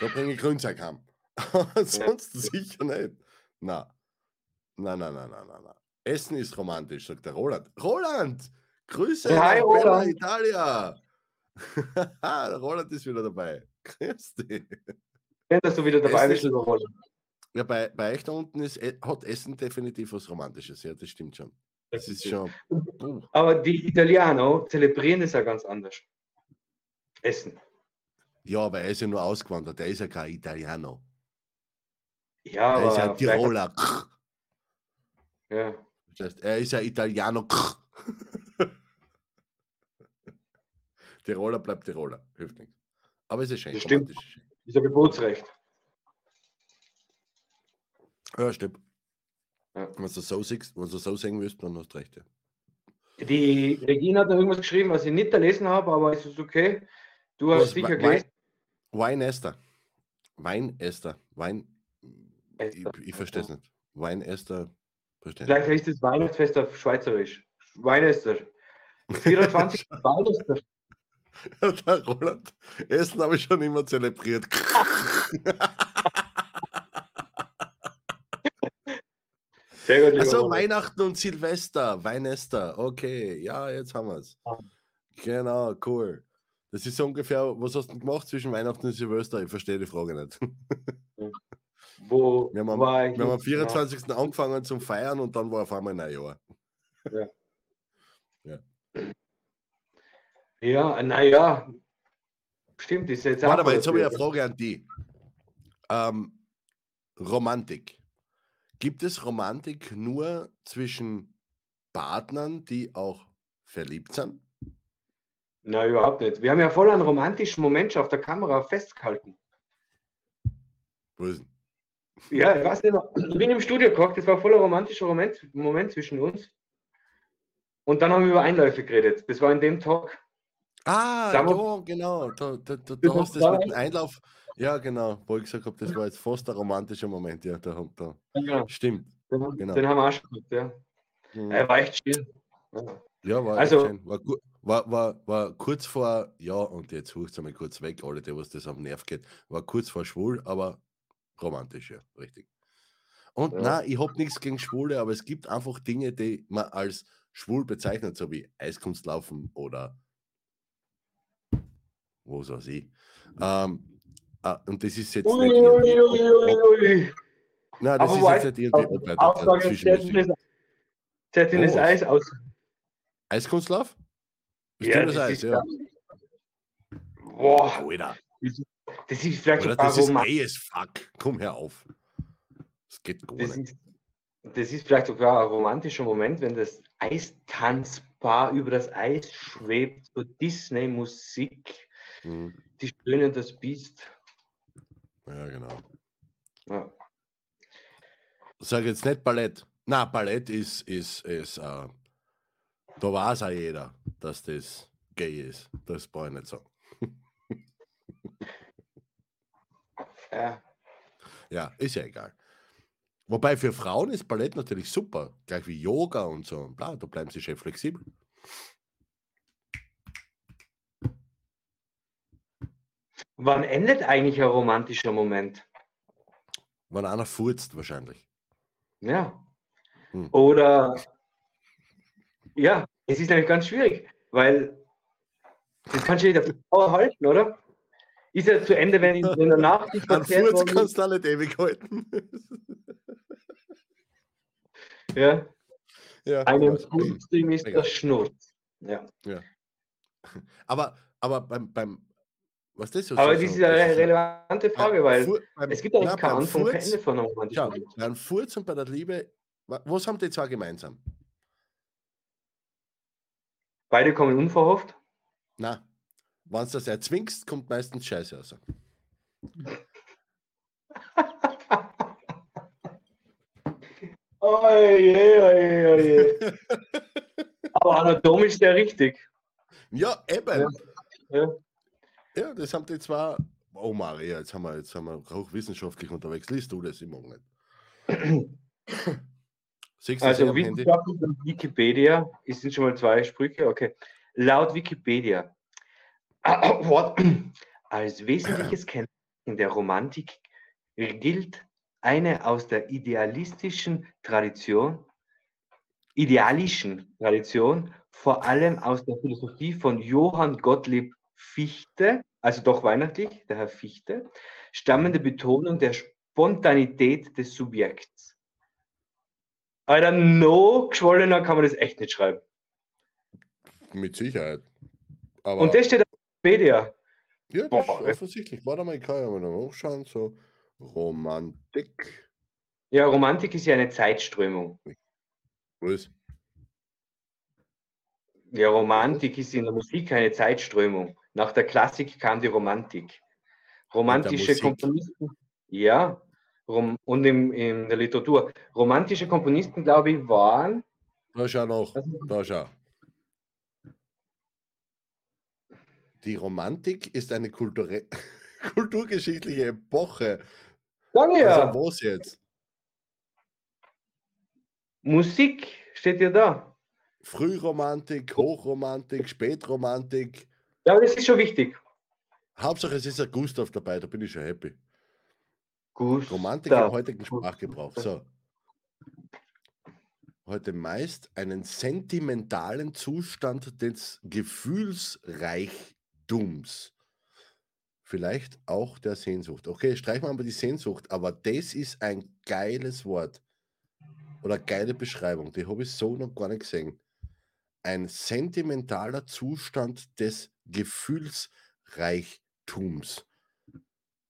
Da bringe ich Grünzeug heim. Ansonsten sicher nicht. Na. Nein, nein, nein, nein, nein, nein. Essen ist romantisch, sagt der Roland. Roland! Grüße Hi, Bella Roland. Italia! Der Roland ist wieder dabei. Grüß dich. Schön, dass du wieder dabei bist, ist- lieber Roland. Ja, bei, bei euch da unten ist, E- hat Essen definitiv was Romantisches. Ja, das stimmt schon. Das ist schon. Aber die Italiano zelebrieren das ja ganz anders. Essen. Ja, aber er ist ja nur ausgewandert. Er ist ja kein Italiano. Ja, Er ist ja aber ein Tiroler. Ja. Das heißt, er ist ja Italiano. Tiroler bleibt Tiroler. Hilft nichts. Aber es ist schön. Das stimmt. ist schön. Ist ja Geburtsrecht. Ja, stimmt. Ja. Wenn du so siehst, wenn du so sehen willst, dann hast du recht. Ja. Die Regina hat noch irgendwas geschrieben, was ich nicht gelesen habe, aber es ist okay. Du hast Was, sicher gelesen. Weinester. Weinester. Wein. Ich, Esther. ich verstehe es nicht. Weinester. Verstehe Vielleicht heißt es Weihnachtsfest auf Schweizerisch. Weihnachter. 24. Weihnachter. Der Roland. Essen habe ich schon immer zelebriert. Sehr gut, lieber Also. Weihnachten und Silvester. Weinester. Okay. Ja, jetzt haben wir es. Genau, cool. Das ist so ungefähr, was hast du gemacht zwischen Weihnachten und Silvester? Ich verstehe die Frage nicht. Wo Wir haben, am- war ich? wir haben am nicht? 24. angefangen zum Feiern und dann war auf einmal Neujahr. Ja, naja. Stimmt, ist jetzt Warte mal, jetzt habe ich eine. Frage an die. Ähm, Romantik. Gibt es Romantik nur zwischen Partnern, die auch verliebt sind? Na, überhaupt nicht. Wir haben ja voll einen romantischen Moment schon auf der Kamera festgehalten. Wo ist denn? Ja, ich weiß nicht mehr. Ich bin im Studio gekocht, das war voll ein romantischer Moment, Moment zwischen uns. Und dann haben wir über Einläufe geredet. Das war in dem Tag. Ah, wir- ja, genau. Da, da, da, da hast du das mit dem Einlauf. Ja, genau. Wo ich gesagt habe, das war jetzt fast ein romantischer Moment. Ja, da, da. Genau. Stimmt. Den, Genau. den haben wir auch schon gehabt, ja. Mhm. Er war echt still. Ja. Ja, war, Also- schön. war, war, war, war kurz vor, ja, und jetzt hucht es einmal kurz weg, alle, die was das am Nerv geht, war kurz vor schwul, aber romantisch, ja, richtig. Und Ja. na, ich habe nichts gegen Schwule, aber es gibt einfach Dinge, die man als schwul bezeichnet, so wie Eiskunstlaufen oder wo weiß ich. Ähm, ah, und das ist jetzt Ui, nicht ui, irgendwie, ui, ui, ui. nein, das Aber ist jetzt nicht irgendwie zwischenmenschlich. Zettel Zettel ist. Eis aus. Eiskunstlauf? Bist Ja, das das Eis, ist ja. Boah, Alter. das ist vielleicht sogar das ist as fuck. Komm her auf. Das geht gar Das nicht. ist, das ist vielleicht sogar ein romantischer Moment, wenn das Eistanzpaar über das Eis schwebt, so Disney-Musik, Mhm. die und das Biest. Ja, genau. Ja. Sag jetzt nicht Ballett. Na, Ballett ist, ist, ist äh, da weiß auch jeder, dass das gay ist. Das brauche ich nicht sagen. Ja. Ja, ist ja egal. Wobei für Frauen ist Ballett natürlich super. Gleich wie Yoga und so. Bla, da bleiben sie schön flexibel. Wann endet eigentlich ein romantischer Moment? Wenn einer furzt, wahrscheinlich. Ja. Hm. Oder ja, es ist nämlich ganz schwierig, weil das kannst du nicht auf Dauer halten, oder? Ist ja zu Ende, wenn, wenn danach nicht Ein verkehrt Furz worden kannst du auch nicht ewig halten. Ja, ja, einem ja. Furzding ist das Schnurz. Ja. Aber, aber beim, beim was das so Aber das ist eine das ist- relevante Frage, weil beim- es gibt eigentlich ja, kein beim Anfang, kein Ende von einem romantischen Schau, beim Furz und bei der Liebe, wa- was haben die zwei gemeinsam? Beide kommen unverhofft. Na, wenn du das erzwingst, kommt meistens Scheiße raus. Oje, oje, oje. Aber anatomisch sehr richtig. Ja, eben. Ja. Ja, das haben die zwei. Oh Maria, jetzt haben wir, jetzt haben wir hochwissenschaftlich unterwegs. Liest du das? Mag nicht. Siehst eh Also wissenschaftlich und Wikipedia, es sind schon mal zwei Sprüche, okay. Laut Wikipedia, als wesentliches Kennzeichen der Romantik gilt eine aus der idealistischen Tradition, idealischen Tradition, vor allem aus der Philosophie von Johann Gottlieb Fichte, also doch weihnachtlich, der Herr Fichte, stammende Betonung der Spontanität des Subjekts. Alter, no geschwollener kann man das echt nicht schreiben. Mit Sicherheit. Aber Und das steht auf Wikipedia. ja, das Boah, ist offensichtlich. Warte mal, ich kann ja mal hochschauen. So, Romantik. Ja, Romantik ist ja eine Zeitströmung. Wo ist? Ja, Romantik ist in der Musik eine Zeitströmung. Nach der Klassik kam die Romantik. Romantische? Komponisten, ja, rom, und im, in der Literatur. Romantische Komponisten, glaube ich, waren. Da schau noch. Da schau. Die Romantik ist eine kulture kulturgeschichtliche Epoche. Sag ja, Also was jetzt? Musik steht ja da. Frühromantik, Hochromantik, Spätromantik. Ja, das ist schon wichtig. Hauptsache es ist ein Gustav dabei, da bin ich schon happy. Gustav. Romantik im heutigen Sprachgebrauch. So. Heute meist einen sentimentalen Zustand des Gefühlsreichtums. Vielleicht auch der Sehnsucht. Okay, streichen wir aber die Sehnsucht, aber das ist ein geiles Wort. Oder geile Beschreibung. Die habe ich so noch gar nicht gesehen. Ein sentimentaler Zustand des Gefühlsreichtums.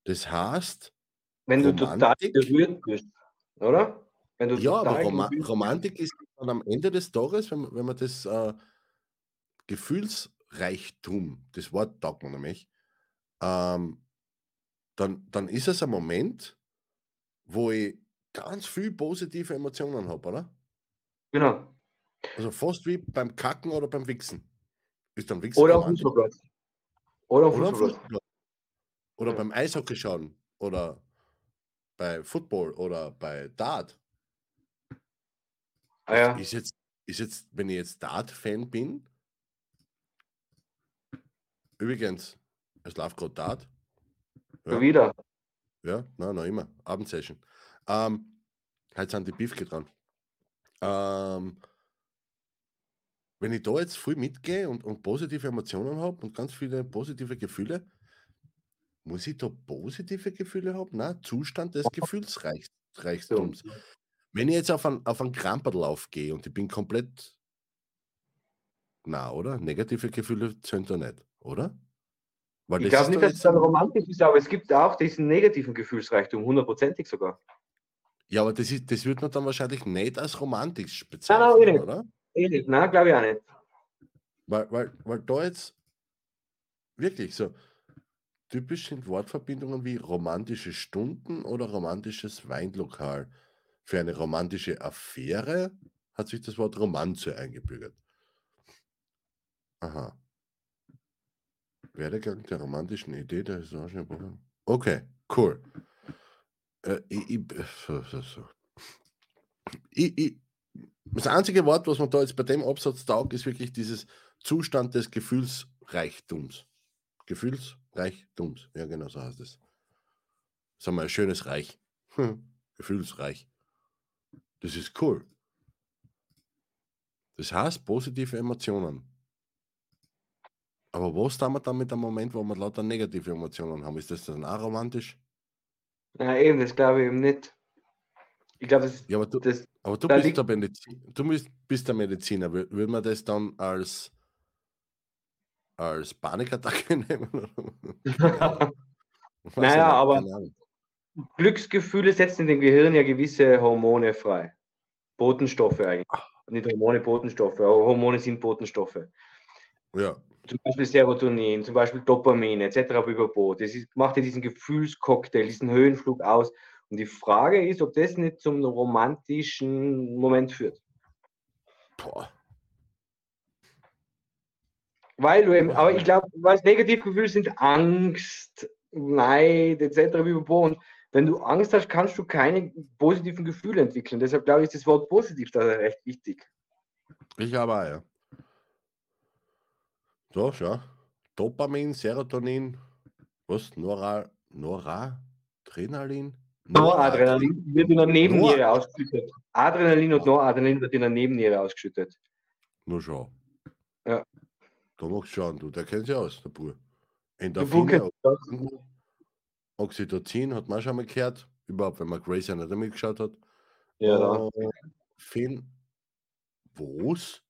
Das heißt, Wenn du total berührt bist, oder? Ja, aber Roma Romantik ist dann am Ende des Tages, wenn, man- wenn man das äh, Gefühlsreichtum, das Wort taugt man nämlich, ähm, dann, dann ist es ein Moment, wo ich ganz viel positive Emotionen habe, oder? Genau. Also fast wie beim Kacken oder beim Wichsen. Ist dann Wichsen Oder auf? Fußballplatz. Oder auf Fußballplatz. Fußball. Oder Ja. beim Eishockey schauen. Oder bei Football oder bei Dart. Ah, ja. Ist jetzt, ist jetzt, wenn ich jetzt Dart-Fan bin, übrigens, es läuft gerade Dart. Schon wieder. Ja, nein, noch immer. Abendsession. Ähm, heute sind die Beefke dran. Ähm, wenn ich da jetzt früh mitgehe und, und positive Emotionen habe und ganz viele positive Gefühle, muss ich da positive Gefühle haben? Nein, Zustand des Gefühlsreichtums. Wenn ich jetzt auf einen, auf einen Kramperlauf gehe und ich bin komplett. Na, oder? Negative Gefühle zählen da nicht, oder? Weil Ich glaube nicht, dass es dann romantisch ist, aber es gibt auch diesen negativen Gefühlsreichtum, hundertprozentig sogar. Ja, aber das, ist, das wird man dann wahrscheinlich nicht als romantisch nein, bezeichnen, eh nicht. oder? Nein, glaube ich auch nicht. Weil, weil, weil da jetzt wirklich so typisch sind Wortverbindungen wie romantische Stunden oder romantisches Weinlokal. Für eine romantische Affäre hat sich das Wort Romanze eingebürgert. Aha. Werdegang der romantischen Idee der historischen Epoche. Okay, cool. Äh, ich, ich, so, so, so. Ich, ich, das einzige Wort, was man da jetzt bei dem Absatz taugt, ist wirklich dieses Zustand des Gefühlsreichtums. Gefühlsreichtums. Ja, genau so heißt es. Sagen wir ein schönes Reich. Hm, Gefühlsreich. Das ist cool. Das heißt positive Emotionen. Aber was tun wir dann mit dem Moment, wo wir lauter negative Emotionen haben? Ist das dann auch romantisch? Ja, eben, das glaube ich eben nicht. Ich glaube, das, Ja, aber du, das aber du Da bist der Medizin, du bist, bist der Mediziner. Wür- Würde man das dann als, als Panikattacke nehmen? Naja, aber-. Glücksgefühle setzen in dem Gehirn ja gewisse Hormone frei. Botenstoffe eigentlich. Nicht Hormone, Botenstoffe, aber Hormone sind Botenstoffe. Ja, Zum Beispiel Serotonin, zum Beispiel Dopamin etc. Pipapo. Das ist, macht ja diesen Gefühlscocktail, diesen Höhenflug aus. Und die Frage ist, ob das nicht zum romantischen Moment führt. boah. Weil du eben, aber ich glaube, was Negativgefühle sind Angst, Neid etc. Und wenn du Angst hast, kannst du keine positiven Gefühle entwickeln. Deshalb glaube ich, ist das Wort positiv da recht wichtig. Ich auch, ja. So, schau. Dopamin, Serotonin, was? Nora, Noradrenalin? Noradrenalin wird in der Nebenniere Nor- ausgeschüttet. Adrenalin und Noradrenalin wird in der Nebenniere ausgeschüttet. Nur schau. Ja. Da magst du schauen, du, der kennt sich aus, der Bur. Endorphine, Oxytocin hat man schon mal gehört, überhaupt, wenn man Grace Anatomy geschaut hat. Ja, äh, Phen was?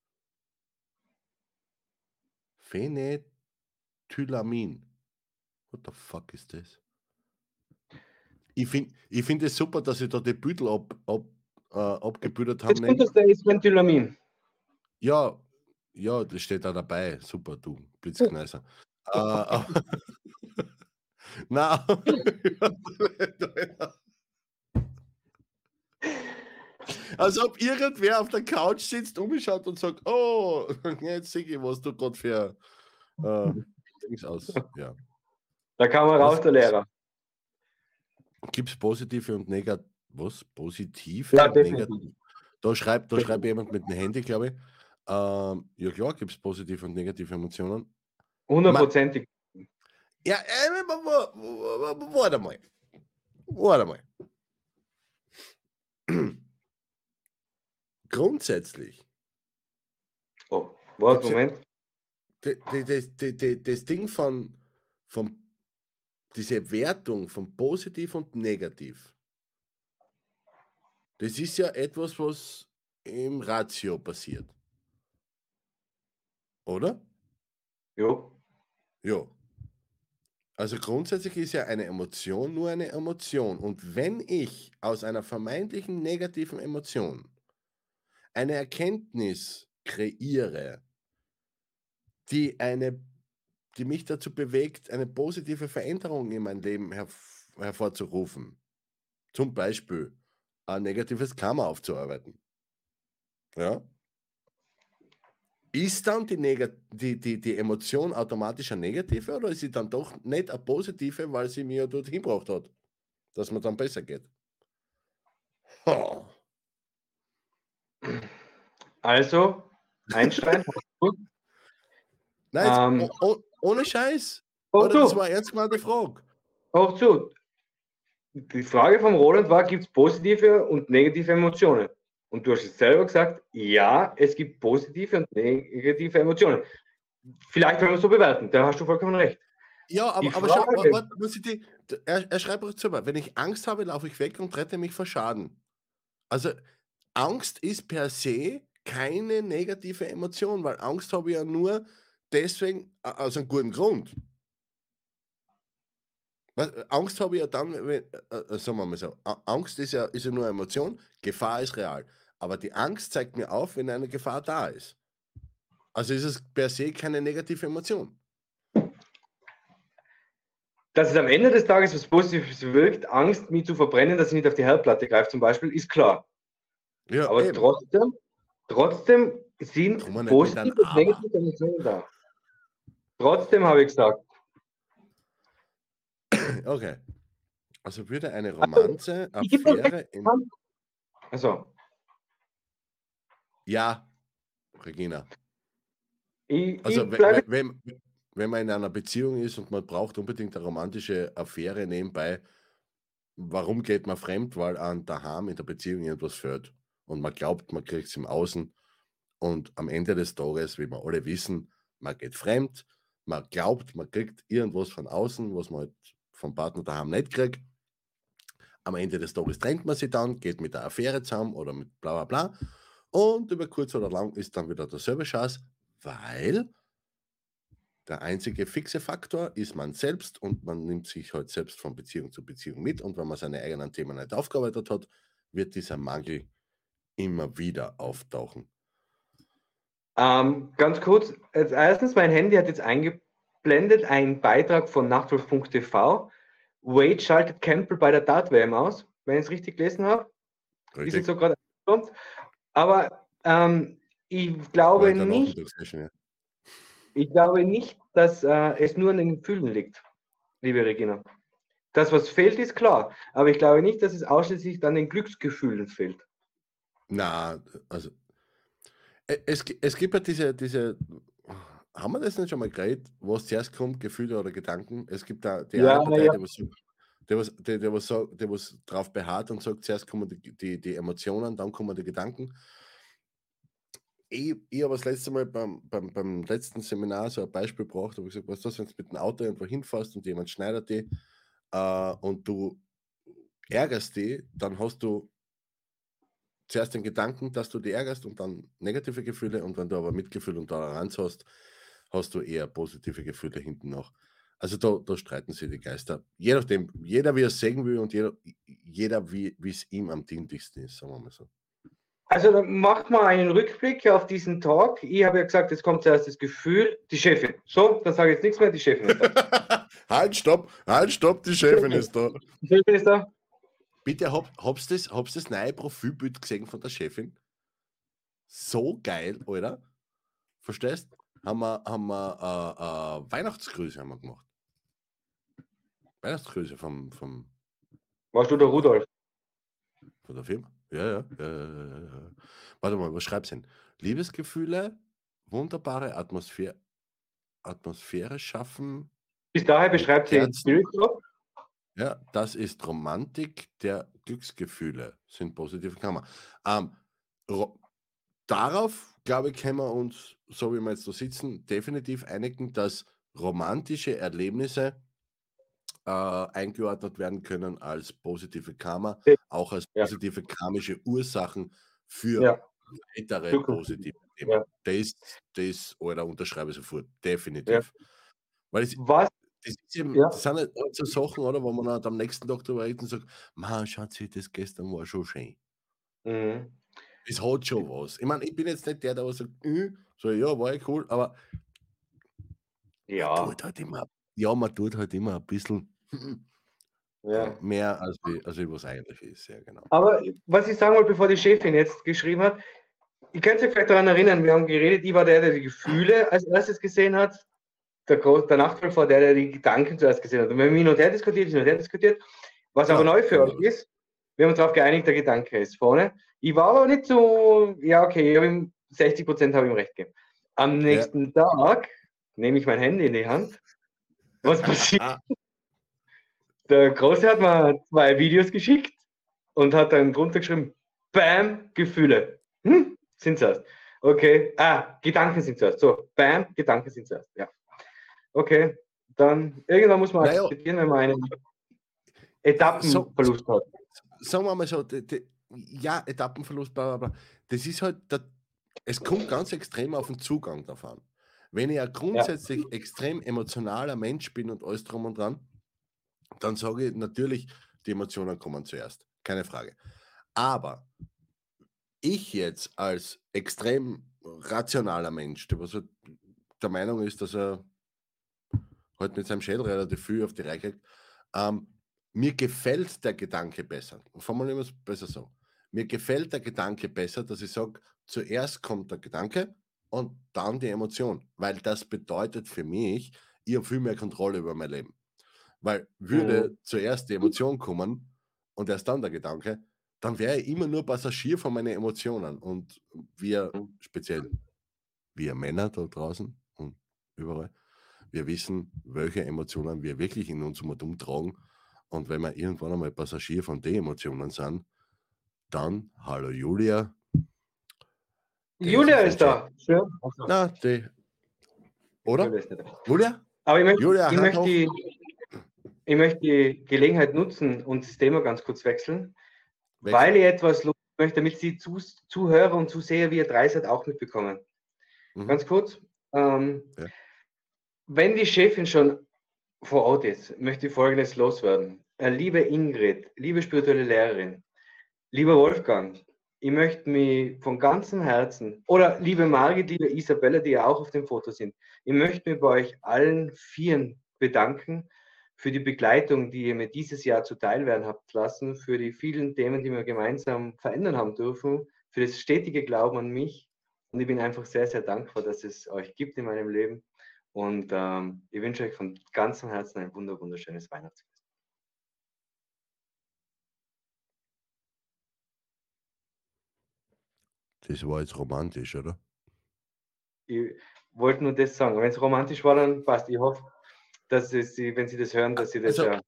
Phenethylamin. What the fuck ist das? Ich finde ich find es super, dass sie da die Büdel ab, ab, äh, abgebildet haben. Das Gute ist Venthylamin. Ja, ja, das steht da dabei. Super, du Blitzkneiser. äh, Na, als ob irgendwer auf der Couch sitzt, umschaut und sagt, oh, jetzt sehe ich, was du gerade für äh, Dings aus. Ja. Da kam er raus, der Lehrer. Gibt es positive und negative? Was? Positive Ja? Da schreibt, da schreibt jemand mit dem Handy, glaube ich. Ähm, ja, klar, gibt es positive und negative Emotionen. Hundertprozentig. Ja, äh, wa- wa- wa- wa- warte mal. Warte mal. Grundsätzlich, Oh, was, Moment. das, d- d- das Ding von, von diese Wertung von positiv und negativ, das ist ja etwas, was im Ratio passiert. Oder? Jo. Ja. Also grundsätzlich ist ja eine Emotion nur eine Emotion. Und wenn ich aus einer vermeintlichen negativen Emotion eine Erkenntnis kreiere, die, eine, die mich dazu bewegt, eine positive Veränderung in mein Leben herv hervorzurufen, zum Beispiel ein negatives Karma aufzuarbeiten, ja, ist dann die, Neg die, die, die Emotion automatisch eine negative oder ist sie dann doch nicht eine positive, weil sie mir dorthin gebracht hat, dass mir dann besser geht? Oh. Also, Einstein. Nein, jetzt, Ähm. oh, oh, ohne Scheiß. Hoch Oder das zu, war ernst gemeinte Frage. hoch zu. Die Frage vom Roland war, gibt es positive und negative Emotionen? Und du hast es selber gesagt, ja, es gibt positive und negative Emotionen. Vielleicht können wir es so bewerten, da hast du vollkommen recht. Ja, aber, Die aber schau, warte, muss ich die, er, er schreibt auch zu mir, wenn ich Angst habe, laufe ich weg und rette mich vor Schaden. Also Angst ist per se keine negative Emotion, weil Angst habe ich ja nur deswegen, aus einem guten Grund. Was, Angst habe ich ja dann, wenn, äh, äh, sagen wir mal so, Angst ist ja, ist ja nur eine Emotion, Gefahr ist real. Aber die Angst zeigt mir auf, wenn eine Gefahr da ist. Also ist es per se keine negative Emotion. Dass es am Ende des Tages was Positives wirkt, Angst, mich zu verbrennen, dass ich nicht auf die Herdplatte greife zum Beispiel, ist klar. Ja, Aber eben. trotzdem, trotzdem sind positive und negative Emotionen da. Trotzdem habe ich gesagt, Okay. Also würde eine Romanze, dir Affäre in. also, Ja, Regina. ich, Also ich we- bleibe, we- wenn, wenn man in einer Beziehung ist und man braucht unbedingt eine romantische Affäre nebenbei, warum geht man fremd? Weil an daheim in der Beziehung irgendwas fehlt. Und man glaubt, man kriegt es im Außen. Und am Ende des Tages, wie wir alle wissen, man geht fremd, man glaubt, man kriegt irgendwas von außen, was man halt vom Partner daheim nicht kriegt. Am Ende des Tages trennt man sich dann, geht mit der Affäre zusammen oder mit bla bla bla. Und über kurz oder lang ist dann wieder derselbe Schatz, weil der einzige fixe Faktor ist man selbst und man nimmt sich halt selbst von Beziehung zu Beziehung mit. Und wenn man seine eigenen Themen nicht aufgearbeitet hat, wird dieser Mangel immer wieder auftauchen. Ähm, ganz kurz, als erstens, mein Handy hat jetzt eingeblendet einen Beitrag von Nachtwolf.tv. Wade schaltet Campbell bei der Dart-WM aus, wenn ich es richtig gelesen habe. Ist jetzt Richtig? so gerade. Aber ähm, ich glaube nicht. Ich glaube nicht, dass äh, es nur an den Gefühlen liegt, liebe Regina. Das, was fehlt, ist klar. Aber ich glaube nicht, dass es ausschließlich an den Glücksgefühlen fehlt. Na, also es, es gibt ja diese, diese, haben wir das nicht schon mal geredet, was zuerst kommt, Gefühle oder Gedanken? Es gibt da die Ja, eine Partei, ja. die was, der was, der, der was, der was drauf beharrt und sagt, zuerst kommen die, die, die Emotionen, dann kommen die Gedanken. ich, ich habe das letzte Mal beim, beim, beim letzten Seminar so ein Beispiel gebracht, habe gesagt, was ist das, wenn du mit dem Auto irgendwo hinfährst und jemand schneidet dich äh, und du ärgerst dich, dann hast du zuerst den Gedanken, dass du dich ärgerst und dann negative Gefühle und wenn du aber Mitgefühl und Toleranz hast, hast du eher positive Gefühle hinten noch. Also da, da streiten sich die Geister. Je nachdem, jeder wie er es sehen will und jeder, jeder wie es ihm am dienlichsten ist, sagen wir mal so. Also dann macht mal einen Rückblick auf diesen Talk. Ich habe ja gesagt, jetzt kommt zuerst das Gefühl, die Chefin. So, dann sage ich jetzt nichts mehr, die Chefin ist da. halt, stopp, halt, stopp, die Chefin ist da. Die Chefin ist da. Bitte, hab, habst du das, hab's das neue Profilbild gesehen von der Chefin? So geil, oder? Verstehst? Haben wir, haben wir äh, äh, Weihnachtsgrüße haben wir gemacht. Weihnachtsgrüße vom, vom. Warst du der Rudolf? Von der Firma? Ja, ja, ja, ja, ja. Warte mal, was schreibst du denn? Liebesgefühle, wunderbare Atmosphäre, Atmosphäre schaffen. Bis daher beschreibt sie Spirit Ja, das ist Romantik der Glücksgefühle, sind positive Kammer. Ähm, darauf, glaube ich, können wir uns, so wie wir jetzt da sitzen, definitiv einigen, dass romantische Erlebnisse äh, eingeordnet werden können als positive Karma, auch als ja. positive karmische Ursachen für ja. weitere positive Themen. Ja. Das, das, oder unterschreibe ich sofort, definitiv. Weil es, Was? Das, eben, das, sind halt so Sachen, oder, wo man halt am nächsten Tag darüber redet und sagt, man, Schatzi, das gestern war schon schön. Mhm. Es hat schon was. Ich meine, ich bin jetzt nicht der, der sagt, äh, so, ja, war ja cool, aber ja. Man tut halt immer, ja, man tut halt immer ein bisschen ja. Mehr als, als was eigentlich ist, ja genau. Aber was ich sagen wollte, bevor die Chefin jetzt geschrieben hat, ich könnte sich vielleicht daran erinnern, wir haben geredet, ich war der, der die Gefühle als erstes gesehen hat, der, der Nachfolger war der, der die Gedanken zuerst gesehen hat. Und wir haben hin und her diskutiert, hin und her diskutiert, was ja, aber neu für euch ist, wir haben uns darauf geeinigt, der Gedanke ist vorne. Ich war aber nicht so, ja okay, ich habe ihm 60 Prozent habe ihm recht gegeben. Am nächsten ja. Tag nehme ich mein Handy in die Hand. Was passiert? Ah. Der Große hat mir zwei Videos geschickt und hat dann drunter geschrieben, Bam, Gefühle. Hm, sind zuerst. Okay, ah, Gedanken sind zuerst. So, Bam, Gedanken sind zuerst. Ja. Okay, dann irgendwann muss man naja. akzeptieren, wenn man einen Etappenverlust so, hat. Sagen wir mal so, die, die, ja, Etappenverlust, bla, bla, bla. das ist halt, der, es kommt ganz extrem auf den Zugang davon. Wenn ich ein grundsätzlich ja. extrem emotionaler Mensch bin und alles drum und dran, dann sage ich natürlich, die Emotionen kommen zuerst. Keine Frage. Aber ich jetzt als extrem rationaler Mensch, der was halt der Meinung ist, dass er halt mit seinem Schädel relativ viel auf die Reihe ähm, mir gefällt der Gedanke besser. Formulieren wir es besser so. Mir gefällt der Gedanke besser, dass ich sage, zuerst kommt der Gedanke und dann die Emotion, weil das bedeutet für mich, ich habe viel mehr Kontrolle über mein Leben. Weil würde mhm. zuerst die Emotion kommen und erst dann der Gedanke, dann wäre ich immer nur Passagier von meinen Emotionen. Und wir, mhm. speziell wir Männer da draußen und überall, wir wissen, welche Emotionen wir wirklich in unserem Atom tragen. Und wenn wir irgendwann einmal Passagier von den Emotionen sind, dann, hallo Julia. Julia ist da. Ja. Na, die. Oder? Julia? Aber ich möchte, Julia, ich möchte die, ich möchte die Gelegenheit nutzen und das Thema ganz kurz wechseln, Wechsel. weil ich etwas los möchte, damit die Zuhörer und Zuseher, wie ihr drei seid, auch mitbekommen. Mhm. Ganz kurz. Ähm, ja. Wenn die Chefin schon vor Ort ist, möchte ich Folgendes loswerden. Äh, liebe Ingrid, liebe spirituelle Lehrerin, lieber Wolfgang, ich möchte mich von ganzem Herzen, oder liebe Margit, liebe Isabella, die ja auch auf dem Foto sind, ich möchte mich bei euch allen Vieren bedanken für die Begleitung, die ihr mir dieses Jahr zuteil werden habt lassen, für die vielen Themen, die wir gemeinsam verändern haben dürfen, für das stetige Glauben an mich. Und ich bin einfach sehr, sehr dankbar, dass es euch gibt in meinem Leben. Und ähm, ich wünsche euch von ganzem Herzen ein wunder, wunderschönes Weihnachtsfest. Das war jetzt romantisch, oder? Ich wollte nur das sagen. Wenn es romantisch war, dann passt. Ich hoffe, dass sie, wenn sie das hören, dass sie das also, ja.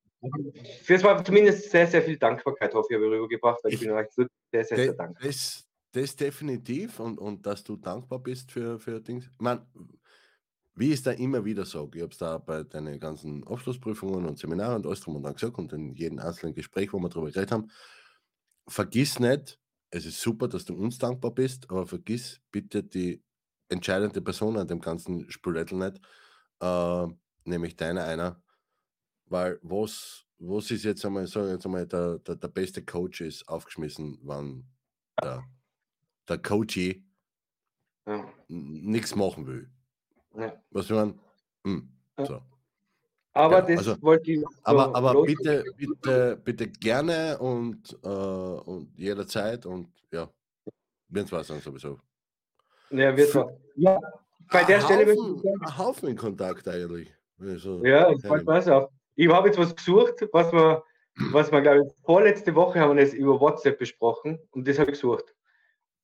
Für es war zumindest sehr, sehr viel Dankbarkeit, hoffe ich, habe ich rübergebracht. Weil ich, bin euch sehr, sehr, sehr dankbar. Das, das definitiv und, und dass du dankbar bist für, für Dinge. Ich meine, wie ich es da immer wieder sage, ich habe es da bei deinen ganzen Abschlussprüfungen und Seminaren und alles drum und dran gesagt und in jedem einzelnen Gespräch, wo wir darüber geredet haben, vergiss nicht, es ist super, dass du uns dankbar bist, aber vergiss bitte die entscheidende Person an dem ganzen Spülettel nicht, äh, nämlich deine einer, weil was, was ist jetzt einmal, sagen jetzt einmal, der, der, der beste Coach ist aufgeschmissen, wann der, der Coachy ja. nichts machen will. Ja. Was man, hm, so. Aber ja, das also, wollte ich. So aber aber bitte, bitte, bitte gerne und, äh, und jederzeit und ja, wird es dann sowieso. Ja, wird Für, ja, bei der Stelle Haufen, ein Haufen in Kontakt eigentlich. Also, ja, ich pass auf. Ich habe jetzt was gesucht, was wir, was wir, glaube ich, vorletzte Woche haben wir das über WhatsApp besprochen und das habe ich gesucht.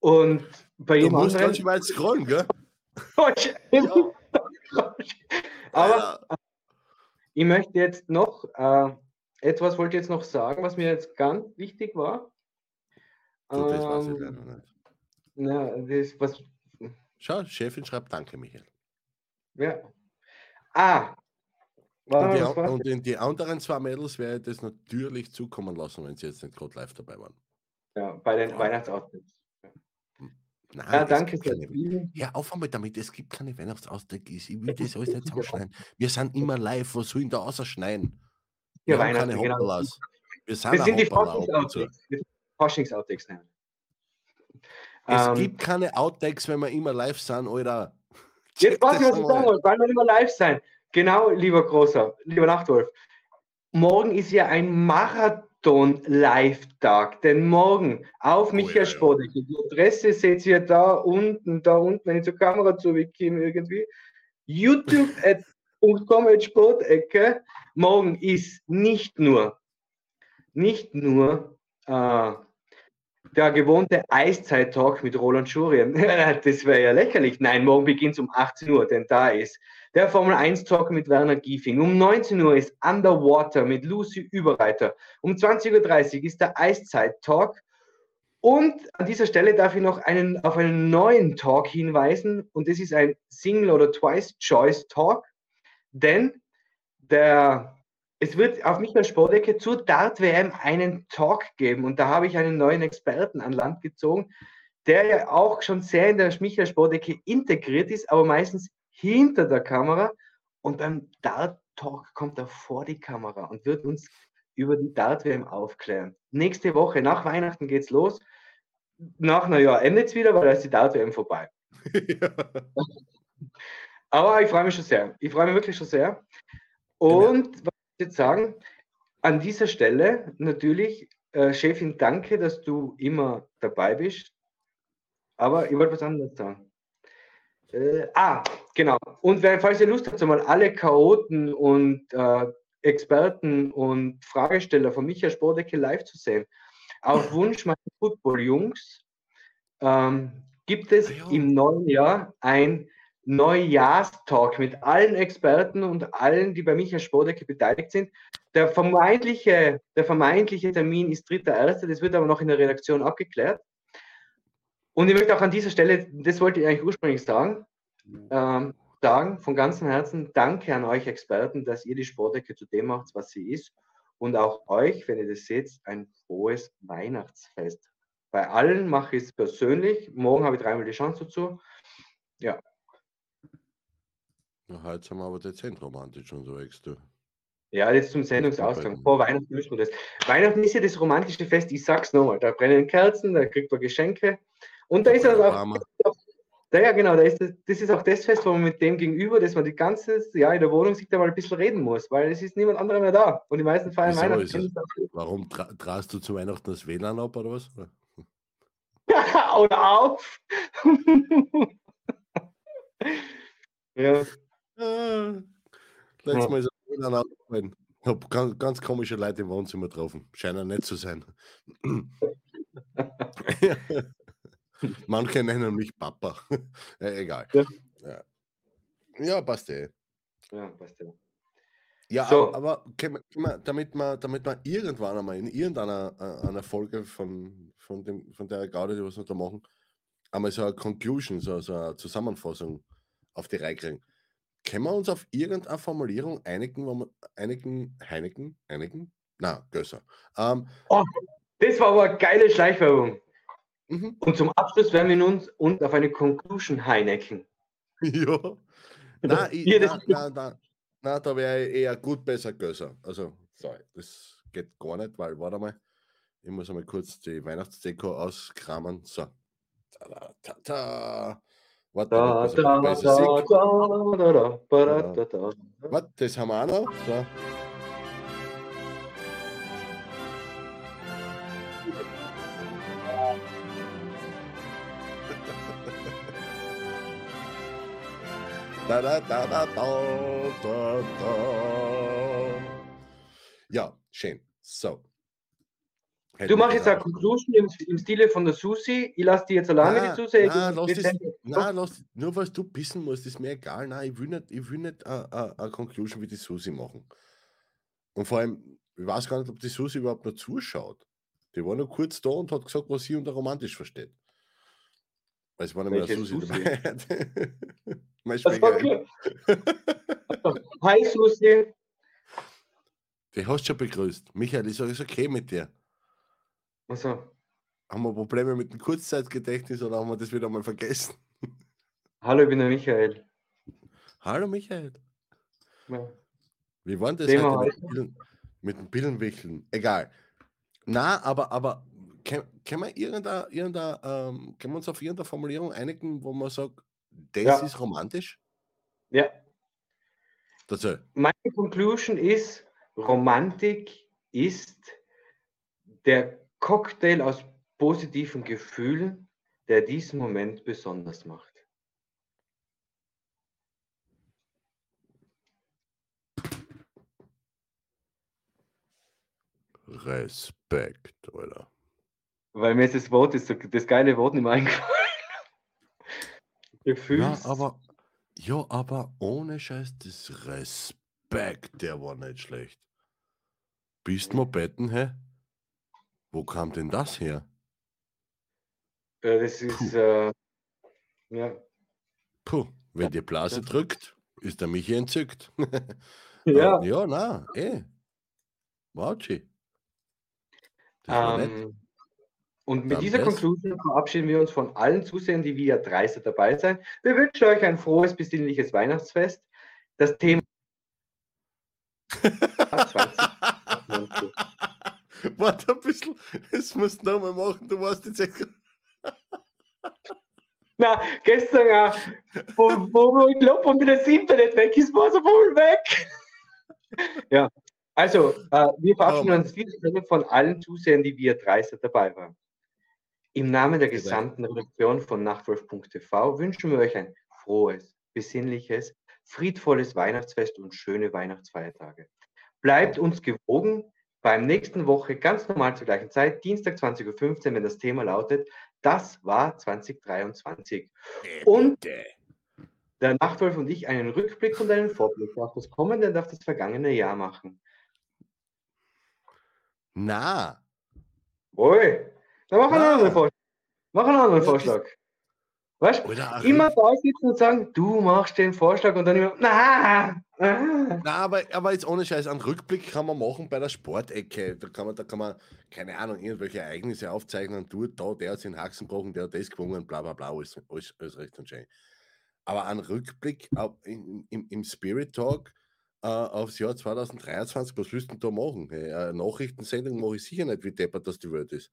Und bei du musst anderen, ganz weit scrollen, gell? ja. Aber ich möchte jetzt noch, äh, etwas wollte ich jetzt noch sagen, was mir jetzt ganz wichtig war. Du, das weiß ich leider nicht. Na, das, was... Schau, Chefin schreibt Danke, Michael. Ja. Ah. Und die, und in die anderen zwei Mädels werde ich das natürlich zukommen lassen, wenn sie jetzt nicht gerade live dabei waren. Ja, bei den ja. Weihnachtsoutfits. Nein, ja, danke sehr. Hör auf einmal damit, es gibt keine Weihnachtsausdrücke. Ich will das alles nicht zusammenschneiden. Wir sind immer live, was soll ich da ausschneiden? Ja, Wir Weihnachten, keine genau. Wir sind, Wir sind die Faschings-Outtakes. Es ähm, gibt keine Outtakes, wenn wir immer live sind, Alter. Jetzt ich sagen wollte, weil wir immer live sein. Genau, lieber Großer, lieber Nachtwolf. Morgen ist ja ein Marathon. Live-Tag. Denn morgen auf oh, Michael ja, ja. Die Adresse seht ihr da unten, da unten, wenn ich zur Kamera zurückkomme irgendwie. youtube.com Sportecke. Morgen ist nicht nur, nicht nur äh, der gewohnte Eiszeit-Talk mit Roland Schurien. das wäre ja lächerlich. Nein, morgen beginnt es um 18 Uhr, denn da ist der Formel 1 Talk mit Werner Giefing. Um 19 Uhr ist Underwater mit Lucy Überreiter. Um 20.30 Uhr ist der Eiszeit Talk. Und an dieser Stelle darf ich noch einen, auf einen neuen Talk hinweisen. Und das ist ein Single- oder Twice-Choice-Talk. Denn der, es wird auf Michael Spordecke zur Dart-WM einen Talk geben. Und da habe ich einen neuen Experten an Land gezogen, der ja auch schon sehr in der Michael Spordecke integriert ist, aber meistens hinter der Kamera und beim Dart Talk kommt er vor die Kamera und wird uns über die Dart WM aufklären. Nächste Woche, nach Weihnachten geht es los. Nach Neujahr endet es wieder, weil da ist die Dart WM vorbei. ja. Aber ich freue mich schon sehr. Ich freue mich wirklich schon sehr. Und ja. Jetzt sagen, an dieser Stelle natürlich, äh, Chefin, danke, dass du immer dabei bist. Aber ich wollte was anderes sagen. Äh, ah, genau. Und wenn, falls ihr Lust habt, mal alle Chaoten und äh, Experten und Fragesteller von Michael Spordecke live zu sehen, auf Wunsch meiner Football-Jungs ähm, gibt es ja. im neuen Jahr ein Neujahrstalk mit allen Experten und allen, die bei Michael Spordecke beteiligt sind. Der vermeintliche, der vermeintliche Termin ist 3.1., das wird aber noch in der Redaktion abgeklärt. Und ich möchte auch an dieser Stelle, das wollte ich eigentlich ursprünglich sagen, ähm, sagen von ganzem Herzen Danke an euch Experten, dass ihr die Sportecke zu dem macht, was sie ist. Und auch euch, wenn ihr das seht, ein frohes Weihnachtsfest. Bei allen mache ich es persönlich. Morgen habe ich dreimal die Chance dazu. Ja. Heute sind wir aber dezent romantisch unterwegs, du. Ja, jetzt zum Sendungsausgang. Vor Weihnachten müssen wir das. Weihnachten ist ja das romantische Fest, ich sag's nochmal. Da brennen Kerzen, da kriegt man Geschenke. Und da ist er auch. Ja, genau, da ist das, das ist auch das Fest, wo man mit dem gegenüber, dass man die ganze Jahr in der Wohnung sich da mal ein bisschen reden muss, weil es ist niemand anderer mehr da. Und die meisten feiern Weihnachten. Warum tra traust du zu Weihnachten das WLAN ab oder was? oder auf! ja. Ah, letztes Mal ist das WLAN aufgefallen. Ich habe ganz, ganz komische Leute im Wohnzimmer getroffen. Scheinen nicht zu sein. Manche nennen mich Papa. äh, egal. Ja. Ja. ja, passt eh. Ja, passt eh. Ja, so. aber, aber damit, man, damit man irgendwann einmal in irgendeiner äh, einer Folge von, von, dem, von der Gaude, die wir da machen, einmal so eine Conclusion, so, so eine Zusammenfassung auf die Reihe kriegen. Können wir uns auf irgendeine Formulierung einigen, wo wir einigen, Heineken, einigen? Na, Gösser. Ähm, Oh, das war aber eine geile Schleichwerbung. mhm. Und zum Abschluss werden wir uns, uns auf eine Conclusion Heinecken. Ja. Nein, ich, Hier, das- nein, nein, nein, nein, da wäre ich eher gut besser Gösser. Also, sorry, das geht gar nicht, weil, warte mal, ich muss einmal kurz die Weihnachtsdeko auskramen. So. Ta, ta, ta, ta. Warte, Da, da, besser da, da, da, da, ba, da. Warte, das haben wir auch noch. So. Da, da, da, da, da, da, da. Ja, schön. So. Du machst jetzt eine Conclusion im, im Stile von der Susi. Ich lasse die jetzt alleine, Nein, die Susi. nein, lass das, nein, lass, nur weil du pissen musst, ist mir egal. Nein, ich will nicht, ich will nicht eine Conclusion wie die Susi machen. Und vor allem, ich weiß gar nicht, ob die Susi überhaupt noch zuschaut. Die war nur kurz da und hat gesagt, was sie unter romantisch versteht. Weil es war nicht mehr Welche Susi Susi? dabei. mein Schwägerin. klar. Hi Susi. Die hast du schon begrüßt. Michael, ist alles okay mit dir? Also, Haben wir Probleme mit dem Kurzzeitgedächtnis oder haben wir das wieder mal vergessen? hallo, ich bin der Michael. Hallo Michael. Ja. Wie waren das Thema heute mit, Pillen- mit den Pillenwickeln? Egal. Na, aber, aber können können wir, irgendein, irgendein, ähm, können wir uns auf irgendeine Formulierung einigen, wo man sagt, das Ja. ist romantisch? ja. Äh, Meine Conclusion ist, Romantik ist der Cocktail aus positiven Gefühlen, der diesen Moment besonders macht. Respekt, oder? Weil mir ist das Wort, ist so, das geile Wort nicht mehr eingefallen. Ja, Gefühls. aber, ja, aber ohne Scheiß, das Respekt, der war nicht schlecht. Bist du betten, hä? Wo kam denn das her? Äh, das ist, äh, ja. Puh, wenn die Blase drückt, ist der Michi entzückt. Ja, ja, na, eh. Wautschi. Das war nett. ähm, und mit Dann dieser das. Conclusion verabschieden wir uns von allen Zusehern, die via Dreister dabei sein. Wir wünschen euch ein frohes, besinnliches Weihnachtsfest. Das Thema 20. Warte ein bisschen, das musst du nochmal machen, du warst jetzt echt. Na, gestern, äh, wo, wo wir glaubt und wieder das Internet weg ist, war so wohl weg. ja, also, äh, wir verabschieden Oh. uns Stelle von allen Zusehern, die via Dreister dabei waren. Im Namen der gesamten Redaktion von Nachtwolf.tv wünschen wir euch ein frohes, besinnliches, friedvolles Weihnachtsfest und schöne Weihnachtsfeiertage. Bleibt uns gewogen. Beim nächsten Woche ganz normal zur gleichen Zeit, Dienstag 20.15 Uhr, wenn das Thema lautet, das war 2023. Und der Nachtwolf und ich einen Rückblick und einen Vorblick auf das kommende und auf das vergangene Jahr machen. Na, Oi, dann mach einen anderen Vorschlag. Mach einen anderen Vorschlag. Weißt du, immer da sitzen und sagen, du machst den Vorschlag und dann immer, na, ah. Na, aber, aber jetzt ohne Scheiß, einen Rückblick kann man machen bei der Sportecke. Da kann man, da kann man, keine Ahnung, irgendwelche Ereignisse aufzeichnen. Du, da, der hat sich den Haxen gebrochen, der hat das gewonnen, bla bla bla, alles, alles, alles recht und schön. Aber einen Rückblick auf, in, im, im Spirit Talk äh, aufs Jahr 2023, was willst du denn da machen? Hey, eine Nachrichtensendung mache ich sicher nicht, wie deppert das die Welt ist.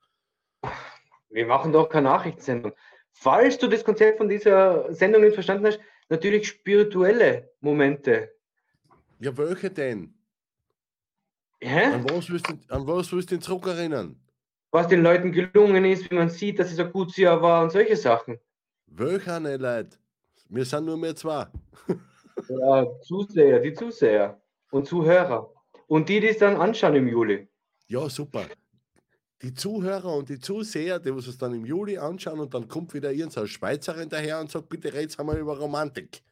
Wir machen doch keine Nachrichtensendung. Falls du das Konzept von dieser Sendung nicht verstanden hast, natürlich spirituelle Momente. Ja, welche denn? Hä? An was willst du, an was willst du zurückerinnern? Was den Leuten gelungen ist, wie man sieht, dass es ein gutes Jahr war und solche Sachen. Welche nicht, Leute? Wir sind nur mehr zwei. Ja, Zuseher, die Zuseher und Zuhörer. Und die, die es dann anschauen im Juli. Ja, super. Die Zuhörer und die Zuseher, die was es dann im Juli anschauen und dann kommt wieder irgendein Schweizerin daher und sagt, bitte red's einmal über Romantik.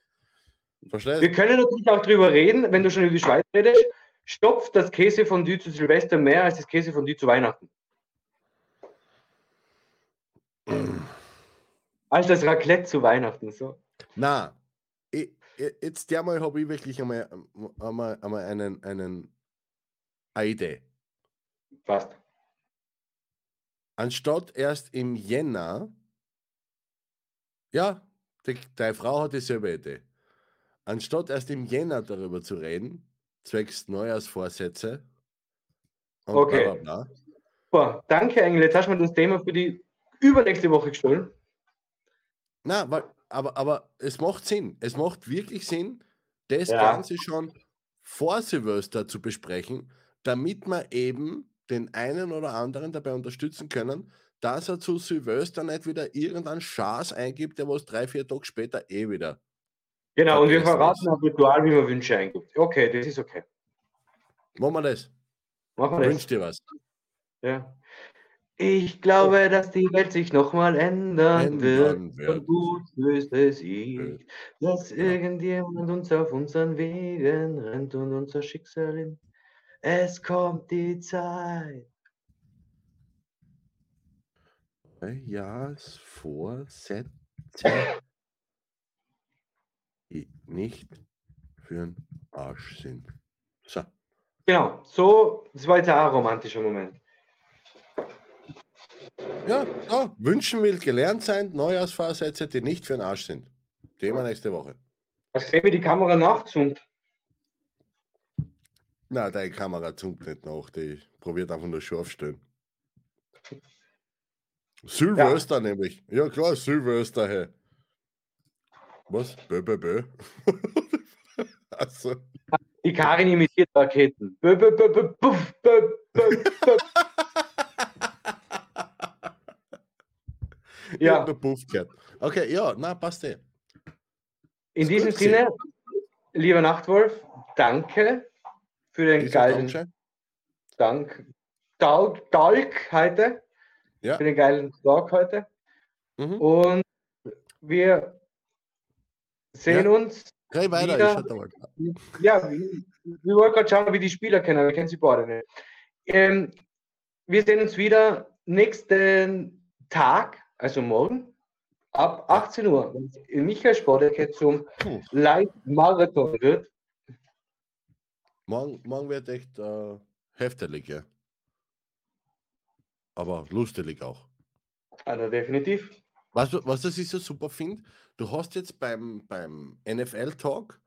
Verstehst Wir können natürlich auch drüber reden, wenn du schon über die Schweiz redest. Stopft das Käsefondue zu Silvester mehr als das Käsefondue zu Weihnachten. als das Raclette zu Weihnachten. So. Na, ich, jetzt dermal habe ich wirklich einmal, einmal, einmal einen, einen eine Idee. Passt. Anstatt erst im Jänner, ja, die, deine Frau hat dieselbe Idee. Anstatt erst im Jänner darüber zu reden, zwecks Neujahrsvorsätze. Und okay. Bla bla bla. Boah, danke, Engel. Jetzt hast du mir das Thema für die übernächste Woche gestohlen. Na, weil, aber, aber es macht Sinn. Es macht wirklich Sinn, das ja. Ganze schon vor Silvester zu besprechen, damit wir eben den einen oder anderen dabei unterstützen können, dass er zu Silvester nicht wieder irgendeinen Schaß eingibt, der was drei, vier Tage später eh wieder. Genau, und wir verraten ein Ritual, wie man Wünsche eingibt. Okay, das ist okay. Machen wir das. Machen wir Wünsch dir was. Ja. Ich glaube, dass die Welt sich nochmal ändern, ändern wird. Und gut löste sich, dass ja. irgendjemand uns auf unseren Wegen rennt und unser Schicksal in. Es kommt die Zeit. Jahresvorsätze, die nicht für den Arsch sind. So. Genau, so, das war jetzt auch ein romantischer Moment. Ja, so, wünschen will gelernt sein, Neujahrsvorsätze, die nicht für den Arsch sind. Thema nächste Woche. Was sehen wir die Kamera nachzoomt? Na, deine Kamera zoomt nicht nach, die probiert einfach nur scharf stellen. Silvester ja. nämlich. Ja klar, Silvester, hey. Was? Bö, bö, bö. also. Die Karin imitiert Raketen. Bö, bö, bö, bö, bö, bö, bö. ja. Der Puff gehört. Okay, ja, na, passt eh. In diesem Sinne, lieber Nachtwolf, danke für den geilen. Dank. Dalk, Dalk heute. Ja. Für den geilen Talk heute. Mhm. Und wir sehen ja. uns. Geh weiter, wieder. ich Ja, wir wollen gerade schauen, wie die Spieler kennen. Wir kennen sie beide nicht. Ähm, wir sehen uns wieder nächsten Tag also morgen, ab 18 Uhr, wenn es in Michael Sportecke zum Live-Marathon wird. Morgen, morgen wird echt äh, heftig, ja. Aber lustig auch. Also definitiv. Weißt du, was ich so super finde? Du hast jetzt beim, beim NFL-Talk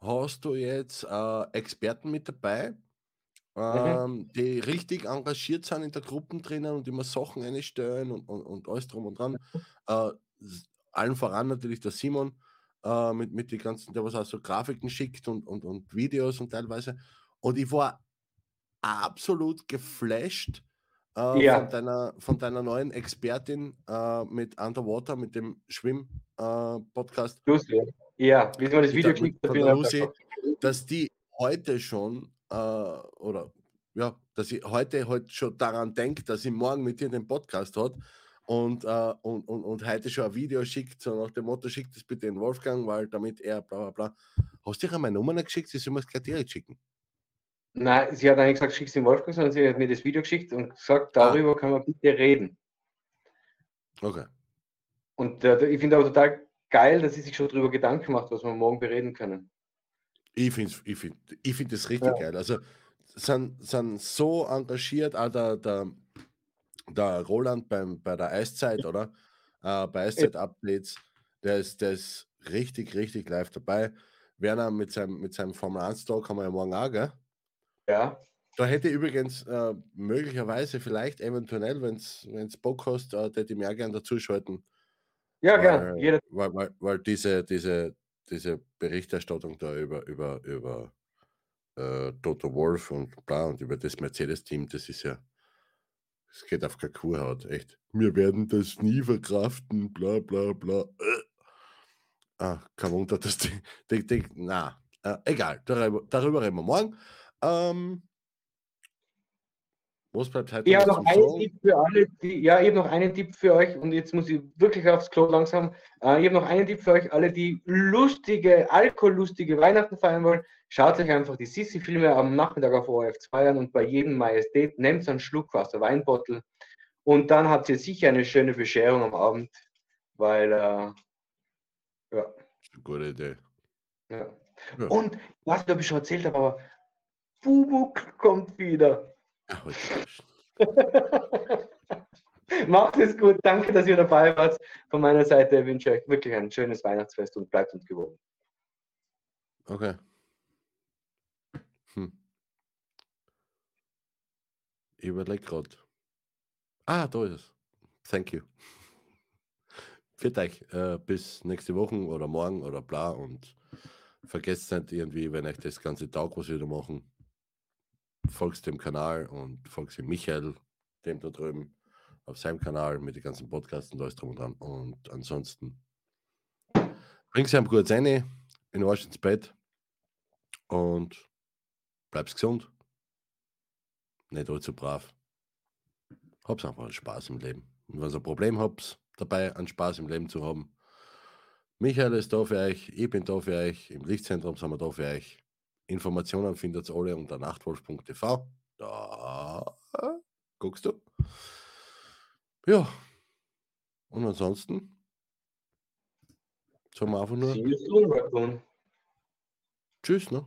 hast du jetzt äh, Experten mit dabei, Mhm. ähm, die richtig engagiert sind in der Gruppe drinnen und immer Sachen einstellen und, und, und alles drum und dran. Äh, allen voran natürlich der Simon äh, mit, mit den ganzen, der was auch so Grafiken schickt und, und, und Videos und teilweise. Und ich war absolut geflasht äh, ja. von, deiner, von deiner neuen Expertin äh, mit Underwater, mit dem Schwimm-Podcast. Äh, ja, wie man das Video klickt, dass die heute schon äh, oder ja, dass ich heute halt schon daran denke, dass ich morgen mit dir den Podcast hat und, äh, und, und, und heute schon ein Video schickt, so nach dem Motto, schickt es bitte den Wolfgang, weil damit er bla bla bla. Hast du dir meine Nummer nicht geschickt? Sie soll mir es gleich direkt schicken. Nein, sie hat eigentlich gesagt, schick es dem Wolfgang, sondern sie hat mir das Video geschickt und gesagt, ah. darüber ah. kann man bitte reden. Okay. Und äh, ich finde aber total geil, dass sie sich schon darüber Gedanken macht, was wir morgen bereden können. Ich finde ich find, ich find das richtig ja. geil. Also sind, sind so engagiert, auch der, der, der Roland beim, bei der Eiszeit, oder? Äh, bei Eiszeit-Updates, der ist, der ist richtig, richtig live dabei. Werner mit seinem, mit seinem Formel 1-Talk haben wir ja morgen auch, gell? Ja. Da hätte übrigens äh, möglicherweise, vielleicht eventuell, wenn es Bock hast, äh, hätte ich mehr gerne dazuschalten. Ja, gerne. Weil, weil, weil diese, diese, diese Berichterstattung da über, über, über äh, Toto Wolf und bla und über das Mercedes-Team, das ist ja, es geht auf keine Kurhaut, echt. Wir werden das nie verkraften, bla bla bla. Äh. Ah, kein Wunder, dass die, die, die na, äh, egal, darüber, darüber reden wir morgen. Ähm, was bleibt heute? Ich habe noch einen Tipp für alle, die, ja, ich habe noch einen Tipp für euch und jetzt muss ich wirklich aufs Klo langsam. Äh, ich habe noch einen Tipp für euch, alle, die lustige, alkohollustige Weihnachten feiern wollen. Schaut euch einfach die Sissi-Filme am Nachmittag auf ORF2 an und bei jedem Majestät nehmt einen Schluck aus der Weinbottel und dann habt ihr sicher eine schöne Bescherung am Abend weil äh, ja. Gute Idee. Ja. ja. Und, ich weiß nicht, ob ich schon erzählt habe, aber Bubuk kommt wieder. Macht es gut. Danke, dass ihr dabei wart. Von meiner Seite wünsche ich euch wirklich ein schönes Weihnachtsfest und bleibt uns gewogen. Okay. Hm. Ich überlege gerade. Ah, da ist es. Thank you. Für euch. Äh, bis nächste Woche oder morgen oder bla und vergesst nicht irgendwie, wenn euch das ganze Tag was wieder machen, folgst dem Kanal und folgst dem Michael, dem da drüben, auf seinem Kanal mit den ganzen Podcasts und alles drum und dran. Und ansonsten bringt sie einem kurz eine in Arsch ins Bett und bleibst gesund. Nicht allzu brav. Hab's einfach Spaß im Leben. Und wenn ihr ein Problem habt, dabei einen Spaß im Leben zu haben, Michael ist da für euch, ich bin da für euch, im Lichtzentrum sind wir da für euch. Informationen findet ihr alle unter nachtwolf.tv. Da guckst du. Ja. Und ansonsten sagen wir einfach nur. Tschüss, ne?